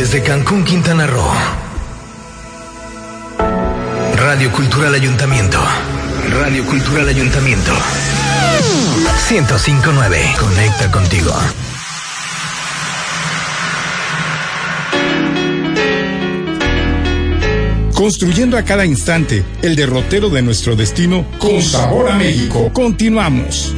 Desde Cancún, Quintana Roo. Radio Cultural Ayuntamiento. Radio Cultural Ayuntamiento. 1059. Conecta contigo. Construyendo a cada instante el derrotero de nuestro destino con sabor a México. Continuamos.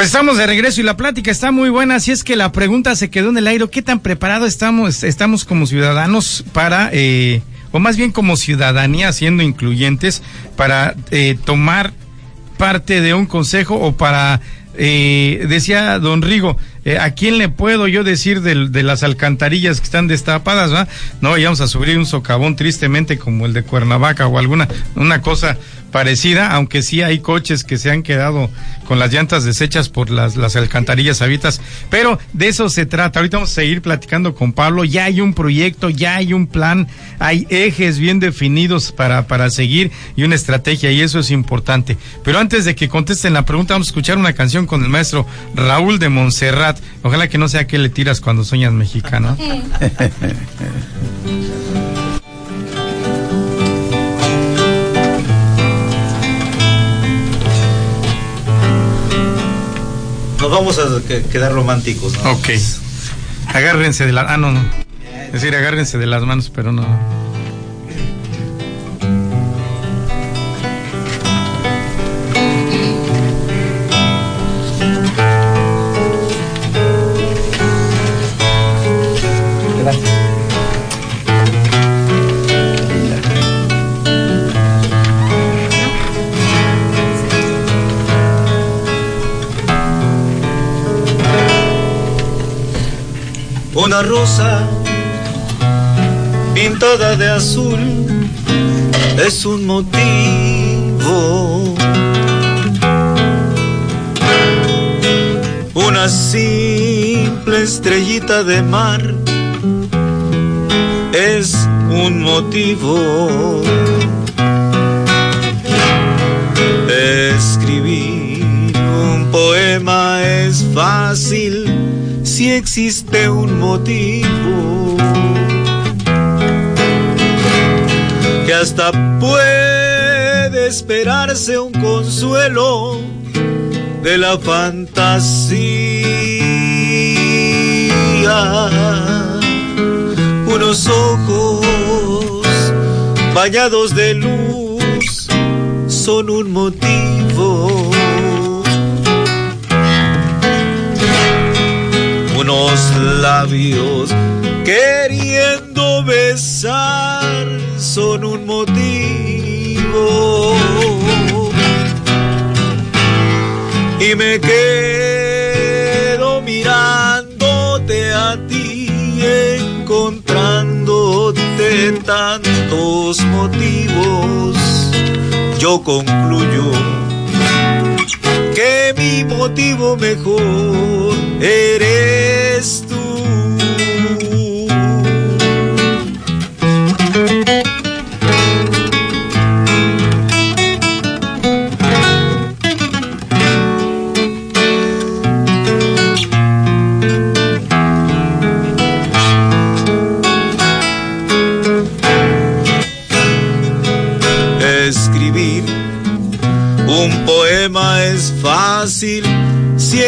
Pues estamos de regreso y la plática está muy buena, así es que la pregunta se quedó en el aire. ¿Qué tan preparados estamos, estamos como ciudadanos para, eh, o más bien como ciudadanía, siendo incluyentes, para eh, tomar parte de un consejo o para, eh, decía don Rigo, eh, ¿a quién le puedo yo decir de, de las alcantarillas que están destapadas? ¿va? No vayamos a subir un socavón tristemente como el de Cuernavaca o alguna una cosa parecida, aunque sí hay coches que se han quedado con las llantas deshechas por las, las alcantarillas habitas, pero de eso se trata. Ahorita vamos a seguir platicando con Pablo, ya hay un proyecto, ya hay un plan, hay ejes bien definidos para, para seguir y una estrategia y eso es importante. Pero antes de que contesten la pregunta, vamos a escuchar una canción con el maestro Raúl de Montserrat. Ojalá que no sea que le tiras cuando sueñas mexicano. Nos vamos a que- quedar románticos, ¿no? Ok. Agárrense de la... Ah, no, no. Es decir, agárrense de las manos, pero no. Una rosa pintada de azul es un motivo. Una simple estrellita de mar es un motivo. Escribir un poema es fácil si existe un motivo que hasta puede esperarse un consuelo de la fantasía. Unos ojos bañados de luz son un motivo. Unos labios queriendo besar son un motivo. Y me quedo mirándote a ti, encontrándote tantos motivos. Yo concluyo que mi motivo mejor eres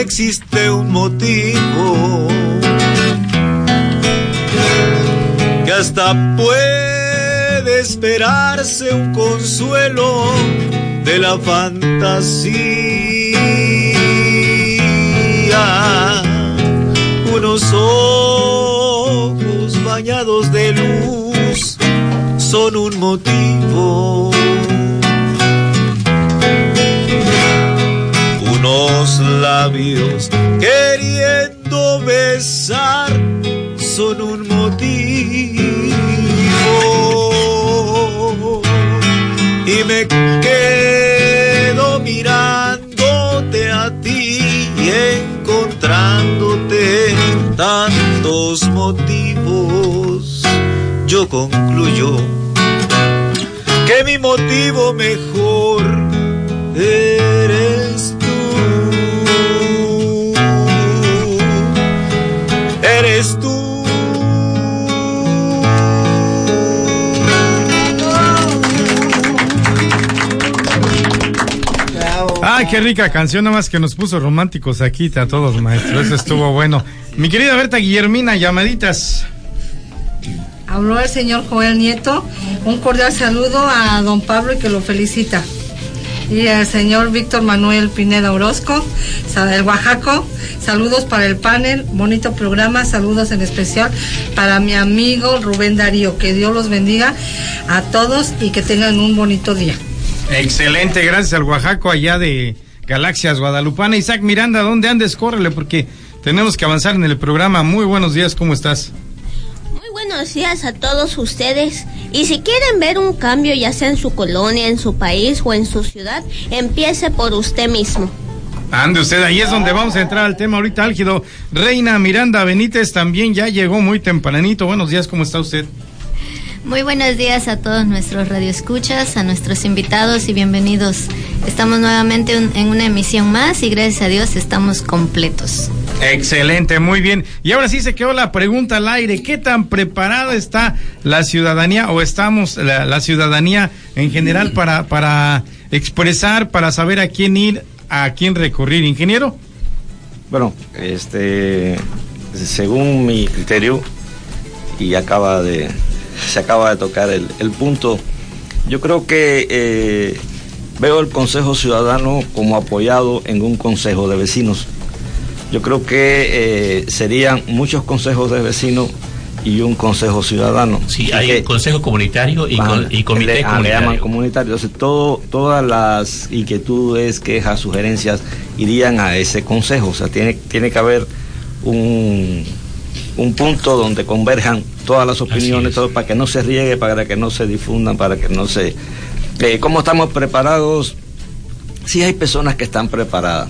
existe un motivo que hasta puede esperarse un consuelo de la fantasía. Unos ojos bañados de luz son un motivo. Unos labios queriendo besar son un motivo. Y me quedo mirándote a ti y encontrándote tantos motivos, yo concluyo que mi motivo mejor eres Qué rica canción, nada más que nos puso románticos aquí a todos, maestro. Eso estuvo bueno. Mi querida Berta Guillermina, llamaditas. Habló el señor Joel Nieto. Un cordial saludo a don Pablo y que lo felicita. Y al señor Víctor Manuel Pineda Orozco, del Oaxaco. Saludos para el panel, bonito programa. Saludos en especial para mi amigo Rubén Darío. Que Dios los bendiga a todos y que tengan un bonito día. Excelente, gracias al Oaxaco allá de Galaxias Guadalupana. Isaac Miranda, ¿dónde andes? Córrele porque tenemos que avanzar en el programa. Muy buenos días, ¿cómo estás? Muy buenos días a todos ustedes. Y si quieren ver un cambio, ya sea en su colonia, en su país o en su ciudad, empiece por usted mismo. Ande usted, ahí es donde vamos a entrar al tema ahorita álgido. Reina Miranda Benítez también ya llegó muy tempranito. Buenos días, ¿cómo está usted? Muy buenos días a todos nuestros radioescuchas, a nuestros invitados y bienvenidos. Estamos nuevamente un, en una emisión más y gracias a Dios estamos completos. Excelente, muy bien. Y ahora sí se quedó la pregunta al aire. ¿Qué tan preparada está la ciudadanía o estamos la, la ciudadanía en general para, para expresar, para saber a quién ir, a quién recurrir? Ingeniero. Bueno, este, según mi criterio, y acaba de, se acaba de tocar el, el punto, yo creo que eh, veo el Consejo Ciudadano como apoyado en un Consejo de Vecinos. Yo creo que eh, serían muchos consejos de vecinos y un consejo ciudadano. Sí, hay que, consejo comunitario y, con, y comité le, comunitario. Le llaman comunitario. Entonces, todo, todas las inquietudes, quejas, sugerencias irían a ese consejo. O sea, tiene, tiene que haber un, un punto donde converjan todas las opiniones, todo para que no se riegue, para que no se difundan, para que no se... Eh, ¿Cómo estamos preparados? Sí hay personas que están preparadas,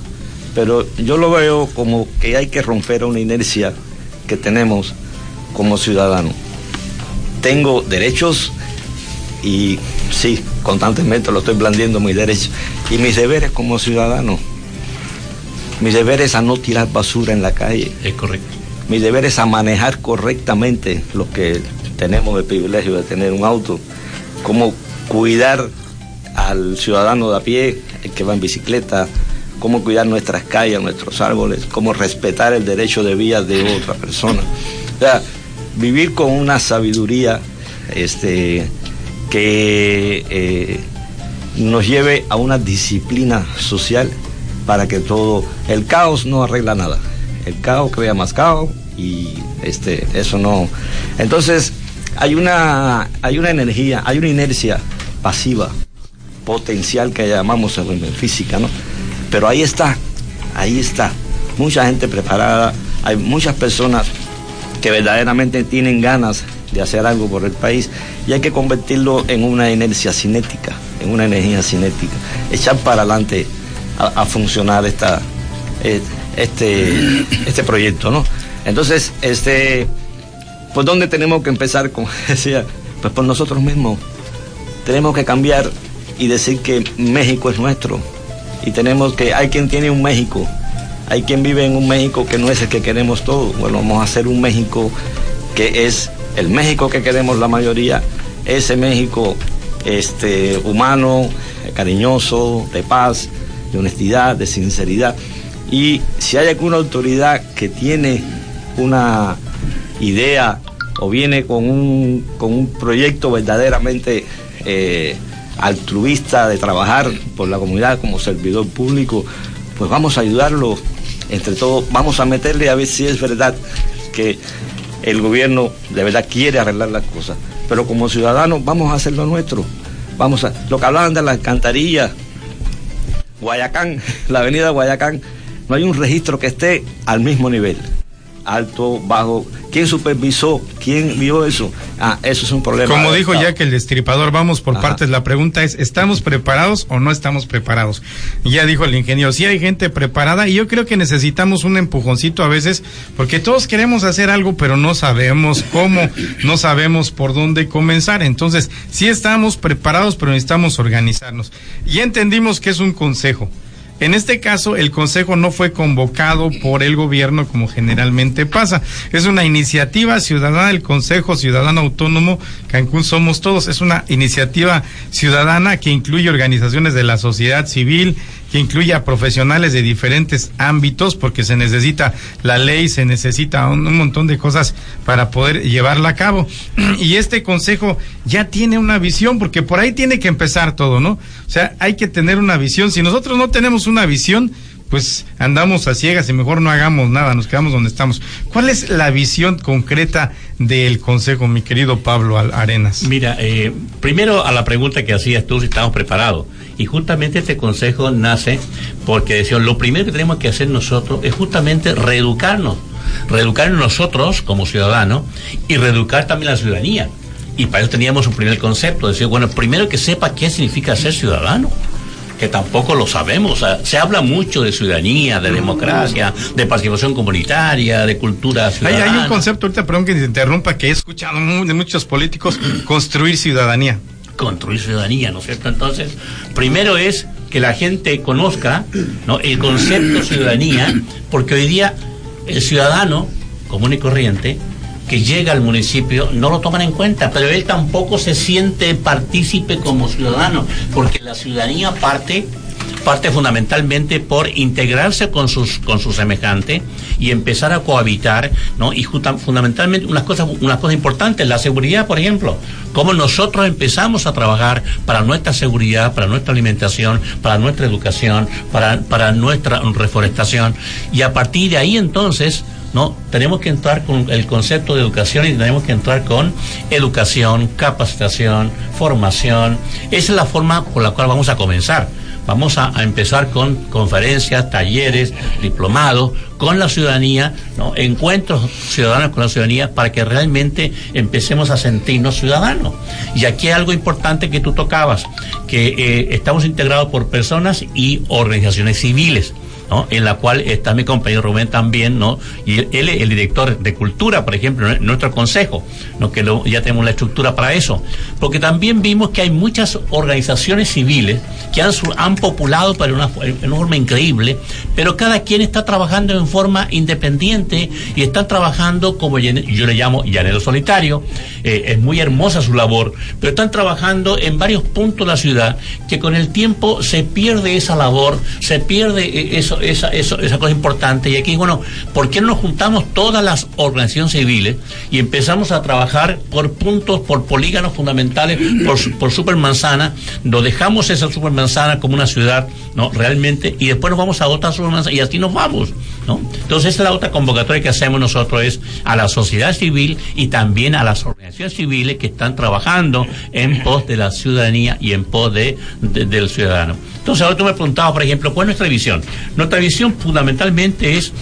pero yo lo veo como que hay que romper una inercia que tenemos como ciudadano. Tengo derechos y sí, constantemente lo estoy blandiendo mis derechos y mis deberes como ciudadano. Mis deberes a no tirar basura en la calle. Es correcto. Mis deberes a manejar correctamente lo que tenemos el privilegio de tener un auto. Cómo cuidar al ciudadano de a pie, el que va en bicicleta, cómo cuidar nuestras calles, nuestros árboles, cómo respetar el derecho de vía de otra persona. O sea, vivir con una sabiduría este, que eh, nos lleve a una disciplina social para que todo, el caos no arregla nada, el caos crea más caos y este, eso no. Entonces, hay una, hay una energía, hay una inercia pasiva, potencial que llamamos física, ¿no? Pero ahí está, ahí está, mucha gente preparada, hay muchas personas que verdaderamente tienen ganas de hacer algo por el país y hay que convertirlo en una inercia cinética, en una energía cinética, echar para adelante a, a funcionar esta, este, este proyecto, ¿no? Entonces, este, ¿por dónde tenemos que empezar? Como decía, pues por nosotros mismos. Tenemos que cambiar y decir que México es nuestro y tenemos que, hay quien tiene un México, hay quien vive en un México que no es el que queremos todos. Bueno, vamos a hacer un México que es el México que queremos la mayoría, ese México este, humano, cariñoso, de paz, de honestidad, de sinceridad. Y si hay alguna autoridad que tiene una idea o viene con un, con un proyecto verdaderamente eh, altruista de trabajar por la comunidad como servidor público, pues vamos a ayudarlo entre todos, vamos a meterle a ver si es verdad que el gobierno de verdad quiere arreglar las cosas. Pero como ciudadanos vamos a hacer lo nuestro. Vamos a, lo que hablaban de la alcantarilla, Guayacán, la avenida Guayacán, no hay un registro que esté al mismo nivel. alto, bajo. ¿Quién supervisó? ¿Quién vio eso? Ah, eso es un problema. Como dijo ya que el destripador, vamos por partes. La pregunta es, ¿estamos preparados o no estamos preparados? Ya dijo el ingeniero, sí hay gente preparada y yo creo que necesitamos un empujoncito a veces porque todos queremos hacer algo pero no sabemos cómo, no sabemos por dónde comenzar. Entonces, sí estamos preparados pero necesitamos organizarnos. Y entendimos que es un consejo. En este caso, el Consejo no fue convocado por el gobierno como generalmente pasa. Es una iniciativa ciudadana del Consejo Ciudadano Autónomo Cancún Somos Todos. Es una iniciativa ciudadana que incluye organizaciones de la sociedad civil, que incluye a profesionales de diferentes ámbitos, porque se necesita la ley, se necesita un, montón de cosas para poder llevarla a cabo. Y este consejo ya tiene una visión, porque por ahí tiene que empezar todo, ¿no? O sea, hay que tener una visión. Si nosotros no tenemos una visión, pues andamos a ciegas y mejor no hagamos nada, nos quedamos donde estamos. ¿Cuál es la visión concreta del Consejo, mi querido Pablo Arenas? Mira, eh, primero a la pregunta que hacías tú, si estamos preparados. Y justamente este consejo nace porque decía, lo primero que tenemos que hacer nosotros es justamente reeducarnos, reeducar nosotros como ciudadanos y reeducar también la ciudadanía. Y para eso teníamos un primer concepto, decir, bueno, primero que sepa qué significa ser ciudadano que tampoco lo sabemos. se habla mucho de ciudadanía, de democracia, de participación comunitaria, de cultura ciudadana. Hay, un concepto, ahorita perdón que se interrumpa, que he escuchado de muchos políticos, construir ciudadanía construir ciudadanía, ¿no es cierto? Entonces, primero es que la gente conozca ¿no? el concepto ciudadanía, porque hoy día el ciudadano común y corriente que llega al municipio no lo toman en cuenta, pero él tampoco se siente partícipe como ciudadano, porque la ciudadanía parte parte fundamentalmente por integrarse con sus con su semejante y empezar a cohabitar, ¿no? Y fundamentalmente unas cosas unas cosas importantes, la seguridad, por ejemplo, cómo nosotros empezamos a trabajar para nuestra seguridad, para nuestra alimentación, para nuestra educación, para para nuestra reforestación y a partir de ahí entonces no, tenemos que entrar con el concepto de educación y tenemos que entrar con educación, capacitación, formación. Esa es la forma por la cual vamos a comenzar. Vamos a, empezar con conferencias, talleres, diplomados con la ciudadanía, encuentros ciudadanos con la ciudadanía para que realmente empecemos a sentirnos ciudadanos. Y aquí hay algo importante que tú tocabas, que eh, estamos integrados por personas y organizaciones civiles en la cual está mi compañero Rubén también, ¿no? Y él es el director de cultura, por ejemplo, en nuestro consejo, ¿no? que ya tenemos la estructura para eso. Porque también vimos que hay muchas organizaciones civiles que han, han populado para una, una forma increíble, pero cada quien está trabajando en forma independiente y están trabajando como yo le llamo llanero solitario. Eh, es muy hermosa su labor, pero están trabajando en varios puntos de la ciudad que con el tiempo se pierde esa labor, se pierde eh, eso, esa, eso, esa cosa importante. Y aquí, bueno, ¿por qué no nos juntamos todas las organizaciones civiles y empezamos a trabajar por puntos, por polígonos fundamentales, por, supermanzana? Lo dejamos esa supermanzana como una ciudad, ¿no? Realmente, y después nos vamos a otra supermanzana y así nos vamos, ¿no? Entonces, la otra convocatoria que hacemos nosotros, es a la sociedad civil y también a las organizaciones civiles que están trabajando en pos de la ciudadanía y en pos de, del ciudadano. Entonces, ahora tú me preguntabas, por ejemplo, ¿cuál es nuestra visión? Nuestra visión fundamentalmente es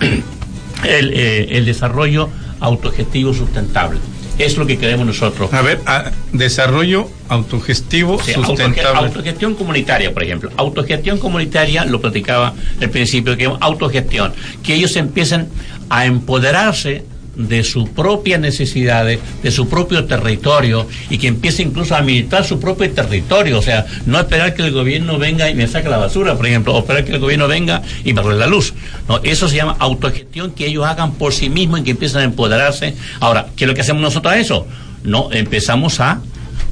eh, el, desarrollo autogestivo sustentable. Es lo que queremos nosotros. A ver, desarrollo autogestivo sustentable. autogestión comunitaria, por ejemplo. Autogestión comunitaria, lo platicaba al principio, que es autogestión. Que ellos empiecen a empoderarse de sus propias necesidades, de su propio territorio y que empiece incluso a administrar su propio territorio, o sea, no esperar que el gobierno venga y me saque la basura, por ejemplo, o esperar que el gobierno venga y me arregle la luz. No, eso se llama autogestión que ellos hagan por sí mismos y que empiecen a empoderarse. Ahora, ¿qué es lo que hacemos nosotros a eso? No, empezamos a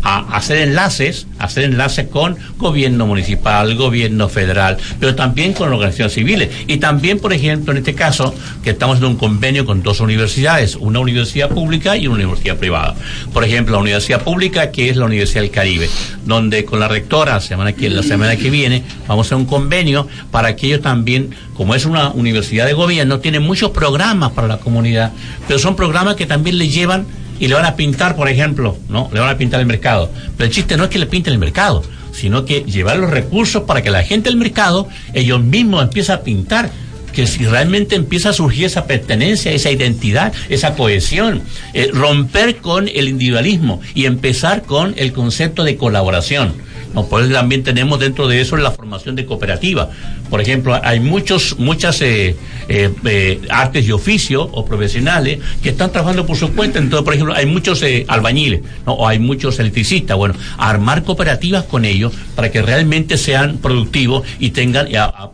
a hacer enlaces, hacer enlaces con gobierno municipal, gobierno federal, pero también con organizaciones civiles. Y también, por ejemplo, en este caso, que estamos en un convenio con dos universidades, una universidad pública y una universidad privada. Por ejemplo, la universidad pública, que es la Universidad del Caribe, donde con la rectora, semana que, la semana que viene, vamos a hacer un convenio para que ellos también, como es una universidad de gobierno, tienen muchos programas para la comunidad, pero son programas que también le llevan y le van a pintar, por ejemplo, ¿no? Le van a pintar el mercado. Pero el chiste no es que le pinten el mercado, sino que llevar los recursos para que la gente del mercado, ellos mismos empiecen a pintar que si realmente empieza a surgir esa pertenencia, esa identidad, esa cohesión, eh, romper con el individualismo y empezar con el concepto de colaboración. No, pues también tenemos dentro de eso la formación de cooperativa. Por ejemplo, hay muchos, muchas eh, eh, eh, artes y oficios o profesionales que están trabajando por su cuenta. Entonces, por ejemplo, hay muchos albañiles ¿no? o hay muchos electricistas. Bueno, armar cooperativas con ellos para que realmente sean productivos y tengan,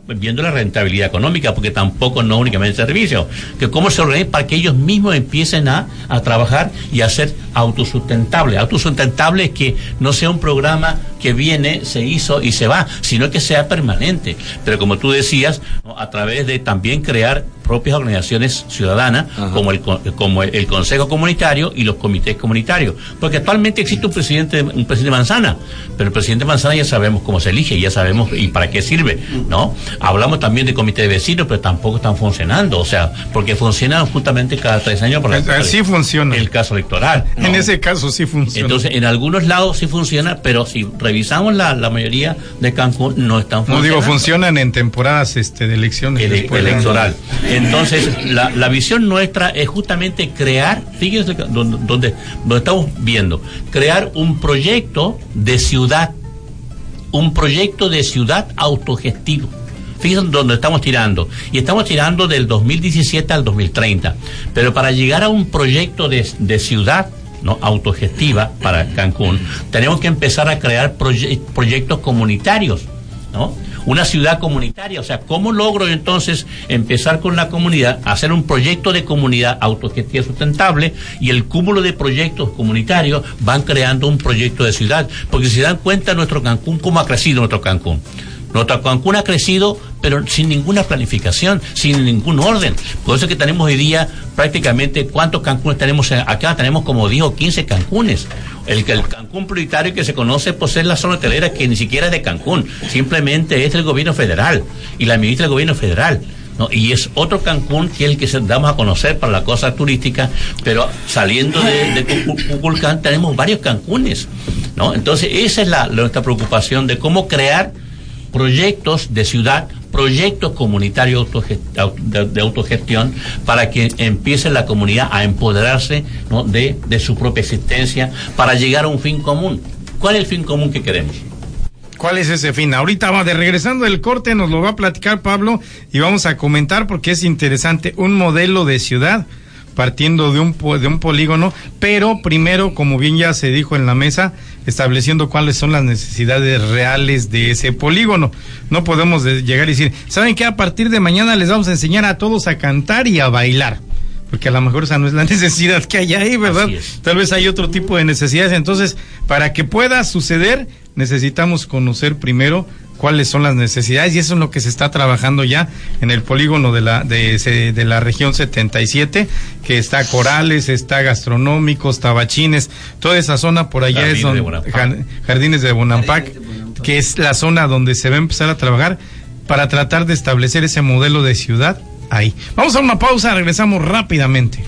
viendo la rentabilidad económica, porque tampoco no únicamente servicio, que cómo se organizan para que ellos mismos empiecen a, a trabajar y a ser autosustentables. Autosustentable es que no sea un programa que viene, se hizo y se va, sino que sea permanente. Pero como tú decías, a través de también crear propias organizaciones ciudadanas, como el, como el, Consejo Comunitario y los comités comunitarios. Porque actualmente existe un presidente, un presidente Manzana, pero el presidente Manzana ya sabemos cómo se elige, ya sabemos y para qué sirve, ¿no? Hablamos también de comité de vecinos, pero tampoco están funcionando, o sea, porque funcionan justamente cada tres años. Por Así funciona. El caso electoral. En ese caso sí funciona. Entonces, en algunos lados sí funciona, pero si revisamos la, la mayoría de Cancún, no están funcionando. No digo, funcionan en temporadas este, de elecciones. electoral. Entonces, la, la, visión nuestra es justamente crear, fíjense donde, donde, estamos viendo, crear un proyecto de ciudad, un proyecto de ciudad autogestivo. Fíjense dónde estamos tirando. Y estamos tirando del 2017 al 2030. Pero para llegar a un proyecto de, de ciudad ¿no? autogestiva para Cancún, tenemos que empezar a crear proyectos comunitarios, ¿no? una ciudad comunitaria. O sea, ¿cómo logro entonces empezar con la comunidad, hacer un proyecto de comunidad autogestiva sustentable y el cúmulo de proyectos comunitarios van creando un proyecto de ciudad? Porque si se dan cuenta nuestro Cancún, ¿cómo ha crecido nuestro Cancún? Nuestro Cancún ha crecido, pero sin ninguna planificación, sin ningún orden. Por eso es que tenemos hoy día prácticamente, ¿cuántos Cancunes tenemos acá? Tenemos como 10 o 15 Cancunes. El, el Cancún prioritario que se conoce por ser la zona hotelera que ni siquiera es de Cancún, simplemente es del gobierno federal y la ministra del gobierno federal. ¿no? Y es otro Cancún que es el que damos a conocer para la cosa turística, pero saliendo de, de tenemos varios Cancunes, ¿no? Entonces esa es la, nuestra preocupación de cómo crear proyectos de ciudad, proyectos comunitarios de, autogestión para que empiece la comunidad a empoderarse de, de su propia existencia para llegar a un fin común. ¿Cuál es el fin común que queremos? ¿Cuál es ese fin? Ahorita vamos de regresando del corte, nos lo va a platicar Pablo y vamos a comentar porque es interesante un modelo de ciudad partiendo de un, de un polígono, pero primero, como bien ya se dijo en la mesa, estableciendo cuáles son las necesidades reales de ese polígono. No podemos llegar y decir, ¿saben qué? A partir de mañana les vamos a enseñar a todos a cantar y a bailar. Porque a lo mejor esa no es la necesidad que hay ahí, ¿verdad? Tal vez hay otro tipo de necesidades. Entonces, para que pueda suceder, necesitamos conocer primero cuáles son las necesidades y eso es lo que se está trabajando ya en el polígono de la de, de la región 77 que está Corales, está Gastronómicos, Tabachines, toda esa zona por allá es donde, Jardines de Bonampac, que es la zona donde se va a empezar a trabajar para tratar de establecer ese modelo de ciudad ahí. Vamos a una pausa, regresamos rápidamente.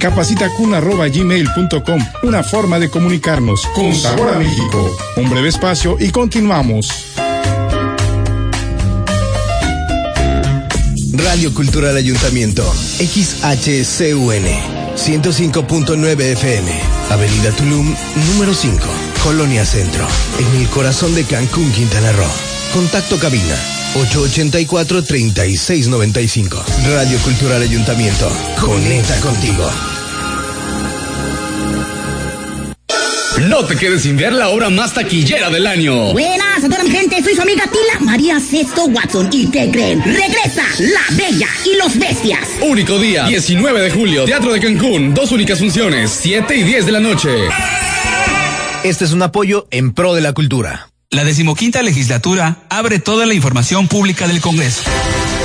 capacitacun.gmail.com, una forma de comunicarnos. Con sabor México. Un breve espacio y continuamos. Radio Cultural Ayuntamiento, XHCUN, 105.9 FM, Avenida Tulum, número 5, Colonia Centro, en el corazón de Cancún, Quintana Roo. Contacto cabina 884-3695. Radio Cultural Ayuntamiento. Conecta contigo. No te quedes sin ver la obra más taquillera del año. Buenas a toda mi gente, soy su amiga Tila María Sesto Watson. ¿Y qué creen? Regresa La Bella y los Bestias. Único día, 19 de julio, Teatro de Cancún. Dos únicas funciones, 7 y 10 de la noche. Este es un apoyo en pro de la cultura. La decimoquinta legislatura abre toda la información pública del Congreso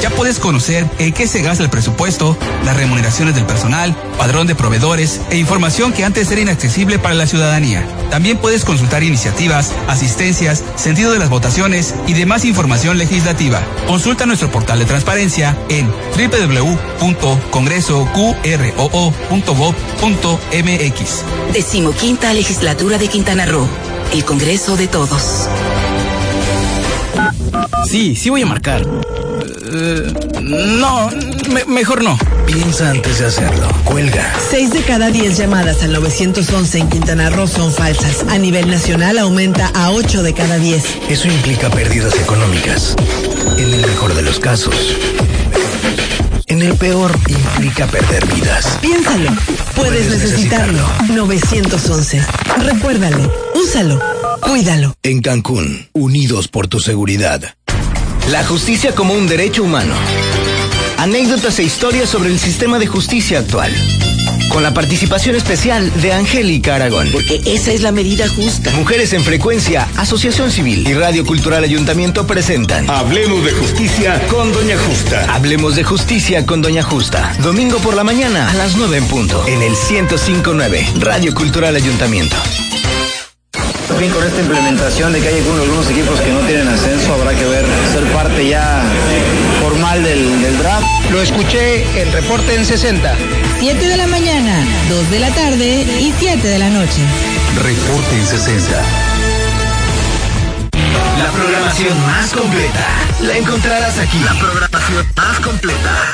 ya puedes conocer en qué se gasta el presupuesto, las remuneraciones del personal, padrón de proveedores e información que antes era inaccesible para la ciudadanía. También puedes consultar iniciativas, asistencias, sentido de las votaciones y demás información legislativa. Consulta nuestro portal de transparencia en www.congresoqroo.gov.mx. Decimoquinta Legislatura de Quintana Roo. El Congreso de Todos. Sí, sí voy a marcar. Eh, no, me- mejor no. Piensa antes de hacerlo. Cuelga. Seis de cada diez llamadas al 911 en Quintana Roo son falsas. A nivel nacional aumenta a 8 de cada 10. Eso implica pérdidas económicas. En el mejor de los casos. En el peor implica perder vidas. Piénsalo. Puedes necesitarlo. 911. Recuérdalo. Úsalo. Cuídalo. En Cancún, unidos por tu seguridad. La justicia como un derecho humano. Anécdotas e historias sobre el sistema de justicia actual. Con la participación especial de Angélica Aragón. Porque esa es la medida justa. Mujeres en Frecuencia, Asociación Civil y Radio Cultural Ayuntamiento presentan. Hablemos de justicia con Doña Justa. Hablemos de justicia con Doña Justa. Domingo por la mañana a las 9 en punto. En el 1059, Radio Cultural Ayuntamiento. Bien, con esta implementación de que hay algunos, algunos equipos que no tienen ascenso, habrá que ver, ser parte ya formal del, del draft. Lo escuché en Reporte en 60. 7 de la mañana, 2 de la tarde y 7 de la noche. Reporte en 60. La programación más completa la encontrarás aquí. La programación más completa.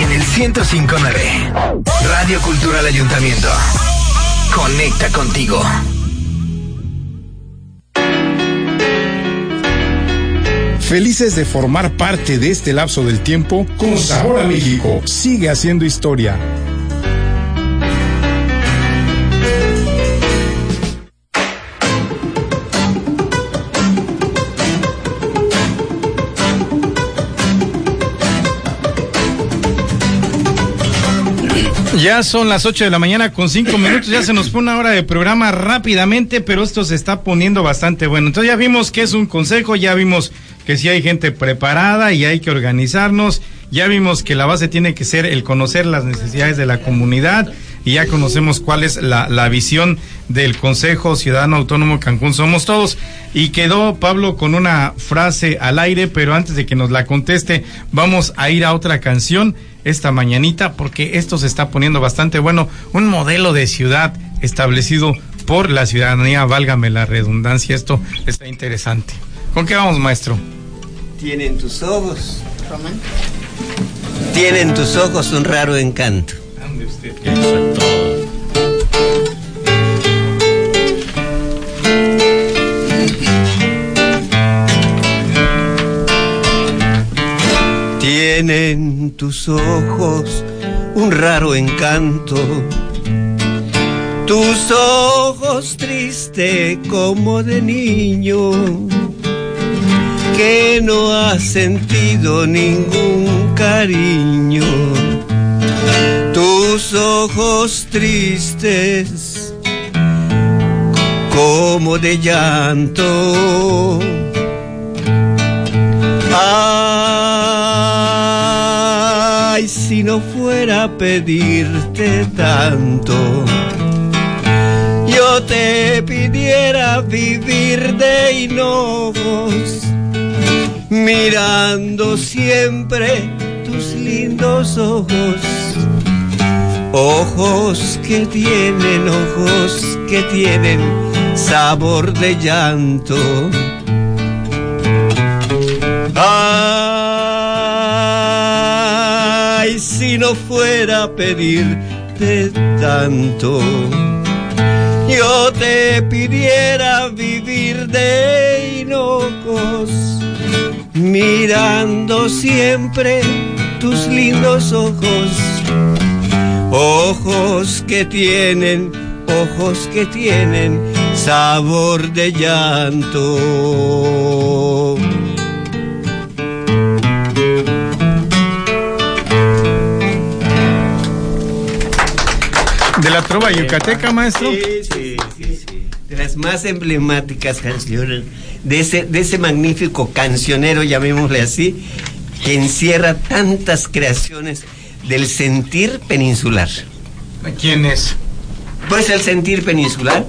En el 1059. Radio Cultural Ayuntamiento. Conecta contigo. Felices de formar parte de este lapso del tiempo, con sabor a México, sigue haciendo historia. Ya son las 8 de la mañana con 5 minutos, ya se nos fue una hora de programa rápidamente, pero esto se está poniendo bastante bueno. Entonces ya vimos que es un consejo, ya vimos que si hay gente preparada y hay que organizarnos, ya vimos que la base tiene que ser el conocer las necesidades de la comunidad y ya conocemos cuál es la, la visión del Consejo Ciudadano Autónomo Cancún Somos Todos. Y quedó Pablo con una frase al aire, pero antes de que nos la conteste, vamos a ir a otra canción esta mañanita porque esto se está poniendo bastante bueno. Un modelo de ciudad establecido por la ciudadanía, válgame la redundancia, esto está interesante. ¿Con qué vamos, maestro? Tienen tus ojos. Tienen tus ojos un raro encanto. Tienen tus ojos un raro encanto. Tus ojos triste como de niño que no ha sentido ningún cariño. Tus ojos tristes como de llanto. Ay, si no fuera a pedirte tanto, yo te pidiera vivir de hinojos, mirando siempre tus lindos ojos. Ojos que tienen, ojos que tienen sabor de llanto. Ay, si no fuera a pedirte tanto, yo te pidiera vivir de hinojos, mirando siempre tus lindos ojos, ojos que tienen, ojos que tienen sabor de llanto. ¿De la trova yucateca, maestro? Sí, sí, sí, sí. De las más emblemáticas canciones, de ese, de ese magnífico cancionero, llamémosle así, que encierra tantas creaciones del sentir peninsular. ¿Quién es? Pues el sentir peninsular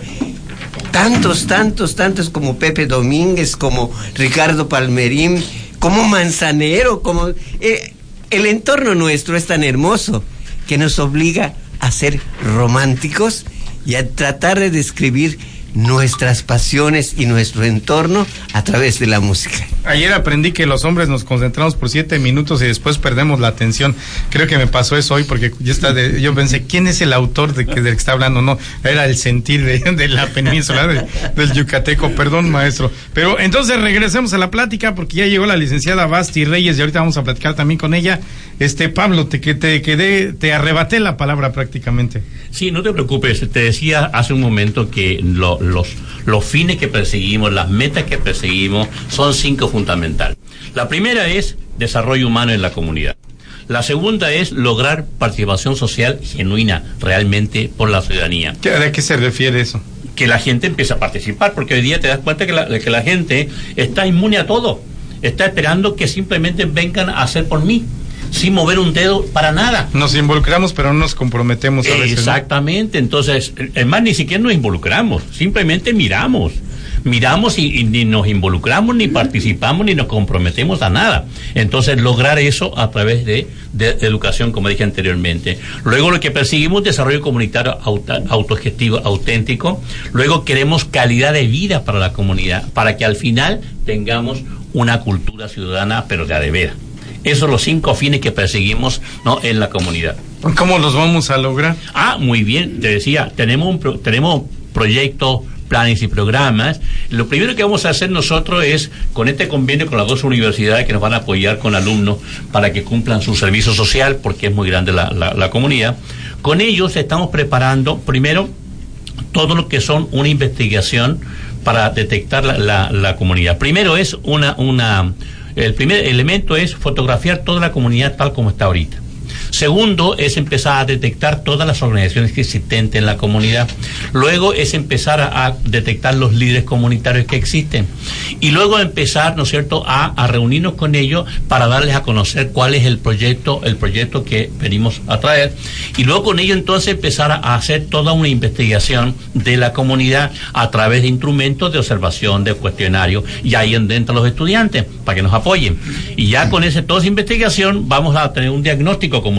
tantos, tantos, tantos como Pepe Domínguez, como Ricardo Palmerín, como Manzanero, como... eh, el entorno nuestro es tan hermoso que nos obliga a ser románticos y a tratar de describir nuestras pasiones y nuestro entorno a través de la música. Ayer aprendí que los hombres nos concentramos por siete minutos y después perdemos la atención. Creo que me pasó eso hoy porque yo, está de- yo pensé, ¿quién es el autor de que, del que está hablando? No, era el sentir de, de la península de- del Yucateco. Perdón, maestro. Pero entonces regresemos a la plática porque ya llegó la licenciada Basti Reyes y ahorita vamos a platicar también con ella. Este, Pablo, te, que te quedé, te arrebaté la palabra prácticamente. Sí, no te preocupes. Te decía hace un momento que lo- los, los fines que perseguimos, las metas que perseguimos, son cinco fundamentales. La primera es desarrollo humano en la comunidad. La segunda es lograr participación social genuina, realmente por la ciudadanía. ¿De qué se refiere eso? Que la gente empiece a participar, porque hoy día te das cuenta que la, que la gente está inmune a todo. Está esperando que simplemente vengan a hacer por mí, sin mover un dedo para nada. Nos involucramos, pero no nos comprometemos a veces. ¿no? Exactamente, entonces, es más, ni siquiera nos involucramos, simplemente miramos. Miramos y, y ni nos involucramos, ni participamos, ni nos comprometemos a nada. Entonces, lograr eso a través de, de educación, como dije anteriormente. Luego, lo que perseguimos, desarrollo comunitario autogestivo, auténtico. Luego, queremos calidad de vida para la comunidad, para que al final tengamos una cultura ciudadana, pero de a de veras. Esos son los cinco fines que perseguimos ¿no? en la comunidad. ¿Cómo los vamos a lograr? Ah, muy bien, te decía, tenemos un pro- tenemos proyectos, planes y programas. Lo primero que vamos a hacer nosotros es, con este convenio con las dos universidades que nos van a apoyar con alumnos para que cumplan su servicio social, porque es muy grande la, la- la comunidad, con ellos estamos preparando, primero, todo lo que son una investigación para detectar la, la- la comunidad. Primero es una, una, el primer elemento es fotografiar toda la comunidad tal como está ahorita. Segundo es empezar a detectar todas las organizaciones que existen en la comunidad. Luego es empezar a, detectar los líderes comunitarios que existen. Y luego empezar, ¿no es cierto?, a, a reunirnos con ellos para darles a conocer cuál es el proyecto, el proyecto que venimos a traer. Y luego con ello entonces empezar a, hacer toda una investigación de la comunidad a través de instrumentos de observación, de cuestionarios, y ahí entran los estudiantes para que nos apoyen. Y ya con ese, toda esa investigación vamos a tener un diagnóstico comunitario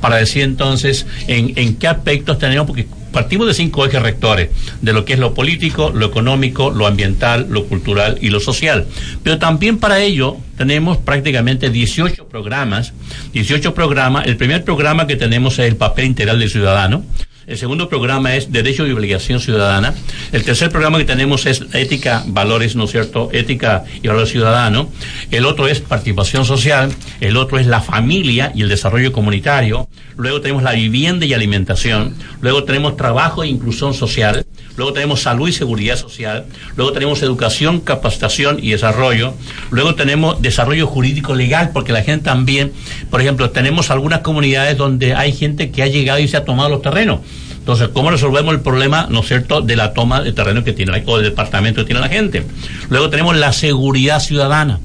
para decir entonces en, en qué aspectos tenemos, porque partimos de cinco ejes rectores, de lo que es lo político, lo económico, lo ambiental, lo cultural y lo social. Pero también para ello tenemos prácticamente 18 programas, 18 programas. El primer programa que tenemos es el papel integral del ciudadano. El segundo programa es Derecho y Obligación Ciudadana. El tercer programa que tenemos es Ética, Valores, ¿no es cierto? Ética y Valor Ciudadano. El otro es Participación Social. El otro es la familia y el desarrollo comunitario. Luego tenemos la vivienda y alimentación. Luego tenemos trabajo e inclusión social. Luego tenemos salud y seguridad social. Luego tenemos educación, capacitación y desarrollo. Luego tenemos desarrollo jurídico legal, porque la gente también, por ejemplo, tenemos algunas comunidades donde hay gente que ha llegado y se ha tomado los terrenos. Entonces, ¿cómo resolvemos el problema, no cierto, de la toma de terreno que tiene la, o del departamento que tiene la gente? Luego tenemos la seguridad ciudadana.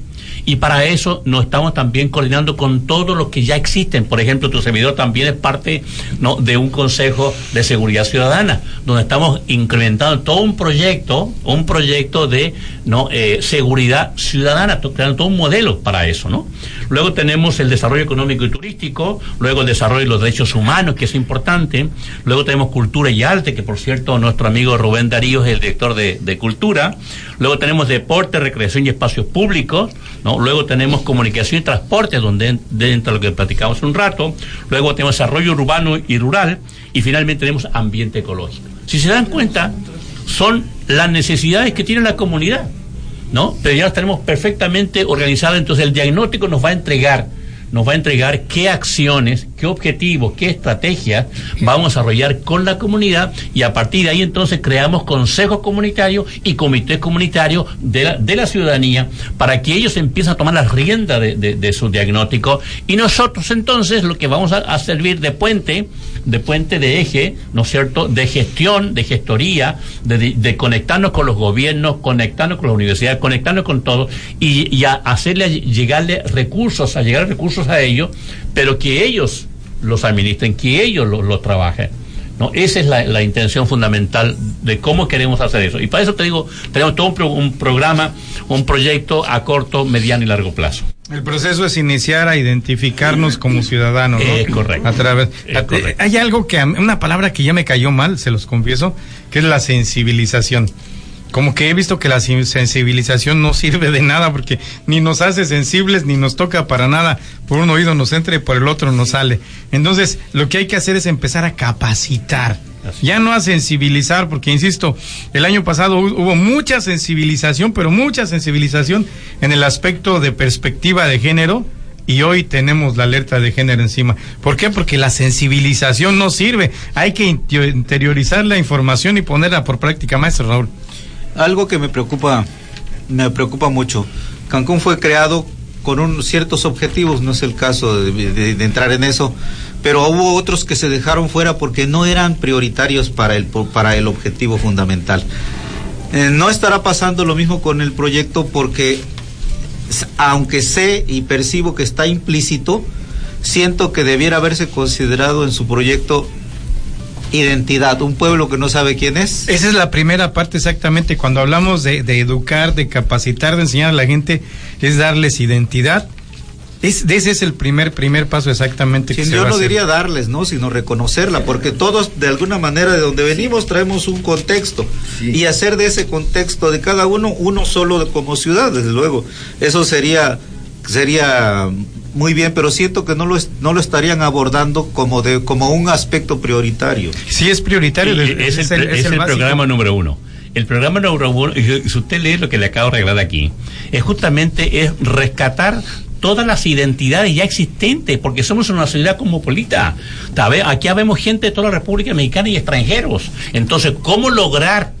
Y para eso nos estamos también coordinando con todos los que ya existen. Por ejemplo, tu servidor también es parte ¿no? de un consejo de seguridad ciudadana, donde estamos incrementando todo un proyecto, un proyecto de no Eh, seguridad ciudadana, creando todo un modelo para eso, ¿no? Luego tenemos el desarrollo económico y turístico, luego el desarrollo de los derechos humanos, que es importante, luego tenemos cultura y arte, que por cierto nuestro amigo Rubén Darío es el director de cultura, luego tenemos deporte, recreación y espacios públicos, ¿no? Luego tenemos comunicación y transporte, donde en- dentro de lo que platicamos un rato, luego tenemos desarrollo urbano y rural, y finalmente tenemos ambiente ecológico. Si se dan cuenta, son las necesidades que tiene la comunidad, ¿no? Pero ya las tenemos perfectamente organizadas, entonces el diagnóstico nos va a entregar, nos va a entregar qué acciones, qué objetivos, qué estrategias vamos a desarrollar con la comunidad y a partir de ahí entonces creamos consejos comunitarios y comités comunitarios de la, ciudadanía para que ellos empiecen a tomar las riendas de, de- de su diagnóstico y nosotros entonces lo que vamos a, servir de puente, de puente de eje, ¿no es cierto?, de gestión, de gestoría, de conectarnos con los gobiernos, conectarnos con las universidades, conectarnos con todo y, y a hacerle llegarle recursos, a llegar recursos a ellos, pero que ellos los administren, que ellos los, los trabajen. ¿no? Esa es la, la, intención fundamental de cómo queremos hacer eso. Y para eso te digo, tenemos todo un, pro, un, programa, un proyecto a corto, mediano y largo plazo. El proceso es iniciar a identificarnos como ciudadanos, ¿no? Es correcto. A través, correcto. hay algo que, una palabra que ya me cayó mal, se los confieso, que es la sensibilización. Como que he visto que la sen- sensibilización no sirve de nada porque ni nos hace sensibles ni nos toca para nada. Por un oído nos entra y por el otro nos sale. Entonces, lo que hay que hacer es empezar a capacitar. Ya no a sensibilizar, porque insisto, el año pasado hu- hubo mucha sensibilización, pero mucha sensibilización en el aspecto de perspectiva de género, y hoy tenemos la alerta de género encima. ¿Por qué? Porque la sensibilización no sirve. Hay que interiorizar la información y ponerla por práctica, maestro Raúl. Algo que me preocupa, me preocupa mucho. Cancún fue creado con un, ciertos objetivos, no es el caso de, entrar en eso, pero hubo otros que se dejaron fuera porque no eran prioritarios para el, para el objetivo fundamental. Eh, no estará pasando lo mismo con el proyecto porque aunque sé y percibo que está implícito, siento que debiera haberse considerado en su proyecto identidad, un pueblo que no sabe quién es. Esa es la primera parte exactamente. Cuando hablamos de, de educar, de capacitar, de enseñar a la gente, es darles identidad. Es, de ese es el primer primer paso exactamente que Sí, se yo va no hacer. diría darles, ¿no? Sino reconocerla, porque todos de alguna manera de donde venimos traemos un contexto y hacer de ese contexto de cada uno uno solo de- como ciudad, desde luego. Eso sería sería muy bien, pero siento que no lo es- no lo estarían abordando como de como un aspecto prioritario. Sí es prioritario, es, es, el, el- es el programa número uno. El programa número uno, y si usted lee lo que le acabo de arreglar aquí, es justamente es rescatar todas las identidades ya existentes, porque somos una ciudad cosmopolita. ¿Sabe? Aquí habemos gente de toda la República Mexicana y extranjeros. Entonces, ¿cómo lograr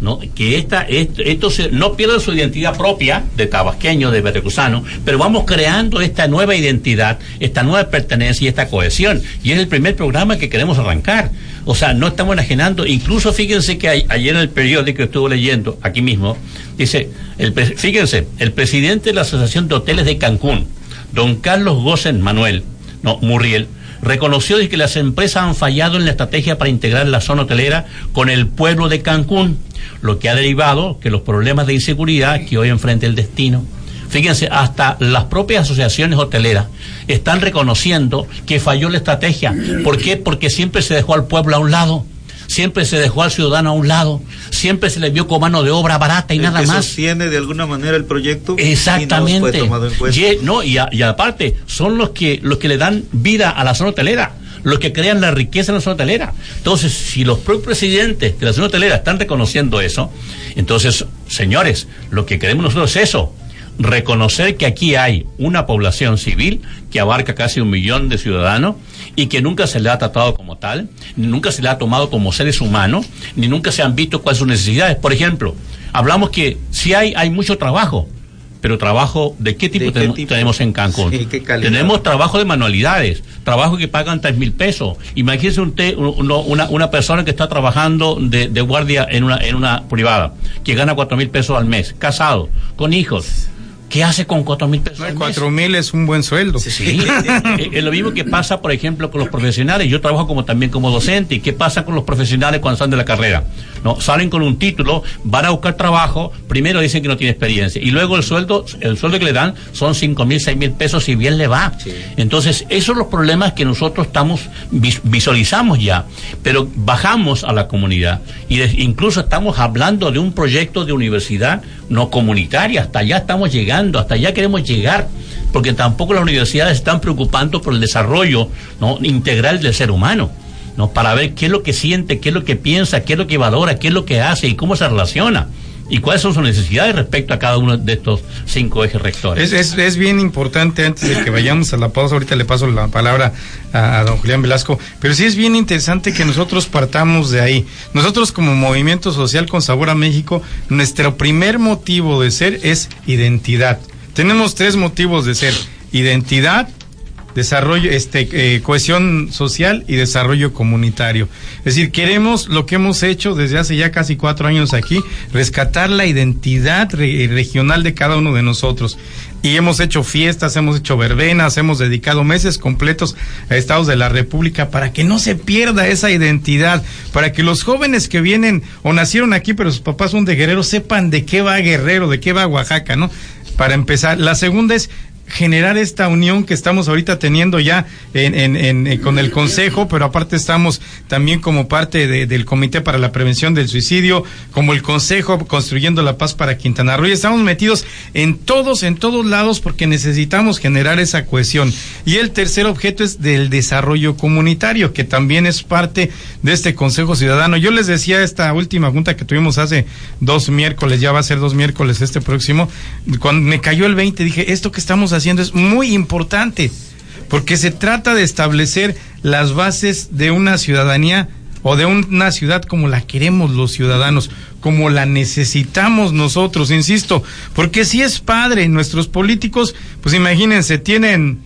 ¿no? que esta, esto, se- no pierda su identidad propia de tabasqueño, de veracruzano, pero vamos creando esta nueva identidad, esta nueva pertenencia y esta cohesión. Y es el primer programa que queremos arrancar. O sea, no estamos enajenando, incluso fíjense que a- ayer en el periódico que estuve leyendo, aquí mismo, dice, el, fíjense, el presidente de la Asociación de Hoteles de Cancún, don Carlos Gosen Manuel, no, Murriel, reconoció de que las empresas han fallado en la estrategia para integrar la zona hotelera con el pueblo de Cancún, lo que ha derivado que los problemas de inseguridad que hoy enfrenta el destino. Fíjense, hasta las propias asociaciones hoteleras están reconociendo que falló la estrategia. ¿Por qué? Porque siempre se dejó al pueblo a un lado, siempre se dejó al ciudadano a un lado, siempre se le vio con mano de obra barata y El nada que más. sostiene de alguna manera el proyecto y no Exactamente. fue tomado en cuenta. Y, no, y, a- y aparte, son los que, los que le dan vida a la zona hotelera, los que crean la riqueza en la zona hotelera. Entonces, si los propios presidentes de la zona hotelera están reconociendo eso, entonces, señores, lo que queremos nosotros es eso. Reconocer que aquí hay una población civil que abarca casi un millón de ciudadanos y que nunca se le ha tratado como tal, ni nunca se le ha tomado como seres humanos, ni nunca se han visto cuáles son sus necesidades. Por ejemplo, hablamos que si hay, hay mucho trabajo, pero trabajo de qué tipo, ¿De qué tenemos, tipo? tenemos en Cancún. Sí, tenemos trabajo de manualidades, trabajo que pagan tres mil pesos. Imagínese usted una, una persona que está trabajando de, de guardia en una, en una privada, que gana cuatro mil pesos al mes, casado, con hijos. ¿Qué hace con cuatro mil pesos mes? Cuatro mil es un buen sueldo. Sí, es lo mismo que pasa, por ejemplo, con los profesionales. Yo trabajo como también como docente. ¿Y qué pasa con los profesionales cuando salen de la carrera? No, salen con un título, van a buscar trabajo, primero dicen que no tiene experiencia y luego el sueldo, el sueldo que le dan son cinco mil, seis mil pesos si bien le va. Entonces, esos son los problemas que nosotros estamos vis- visualizamos ya, pero bajamos a la comunidad y de- incluso estamos hablando de un proyecto de universidad no comunitaria, hasta allá estamos llegando, hasta allá queremos llegar porque tampoco las universidades están preocupando por el desarrollo ¿no? integral del ser humano, ¿no? para ver qué es lo que siente, qué es lo que piensa, qué es lo que valora, qué es lo que hace y cómo se relaciona y cuáles son sus necesidades respecto a cada uno de estos cinco ejes rectores. Es, es, bien importante, antes de que vayamos a la pausa, ahorita le paso la palabra a, a don Julián Velasco, pero sí es bien interesante que nosotros partamos de ahí. Nosotros como Movimiento Social con Sabor a México, nuestro primer motivo de ser es identidad. Tenemos tres motivos de ser, identidad, desarrollo, este, eh, cohesión social y desarrollo comunitario. Es decir, queremos lo que hemos hecho desde hace ya casi cuatro años aquí, rescatar la identidad regional de cada uno de nosotros. Y hemos hecho fiestas, hemos hecho verbenas, hemos dedicado meses completos a estados de la República para que no se pierda esa identidad, para que los jóvenes que vienen o nacieron aquí pero sus papás son de Guerrero sepan de qué va Guerrero, de qué va Oaxaca, ¿no? Para empezar. La segunda es generar esta unión que estamos ahorita teniendo ya en, en, eh, con el Consejo, pero aparte estamos también como parte del Comité para la Prevención del Suicidio, como el Consejo Construyendo la Paz para Quintana Roo. Y estamos metidos en todos, en todos lados, porque necesitamos generar esa cohesión. Y el tercer objeto es del desarrollo comunitario, que también es parte de este Consejo Ciudadano. Yo les decía esta última junta que tuvimos hace dos miércoles, ya va a ser dos miércoles este próximo, cuando me cayó el 20, dije, esto que estamos haciendo es muy importante, porque se trata de establecer las bases de una ciudadanía o de una ciudad como la queremos los ciudadanos, como la necesitamos nosotros, insisto, porque si es padre, nuestros políticos, pues imagínense, tienen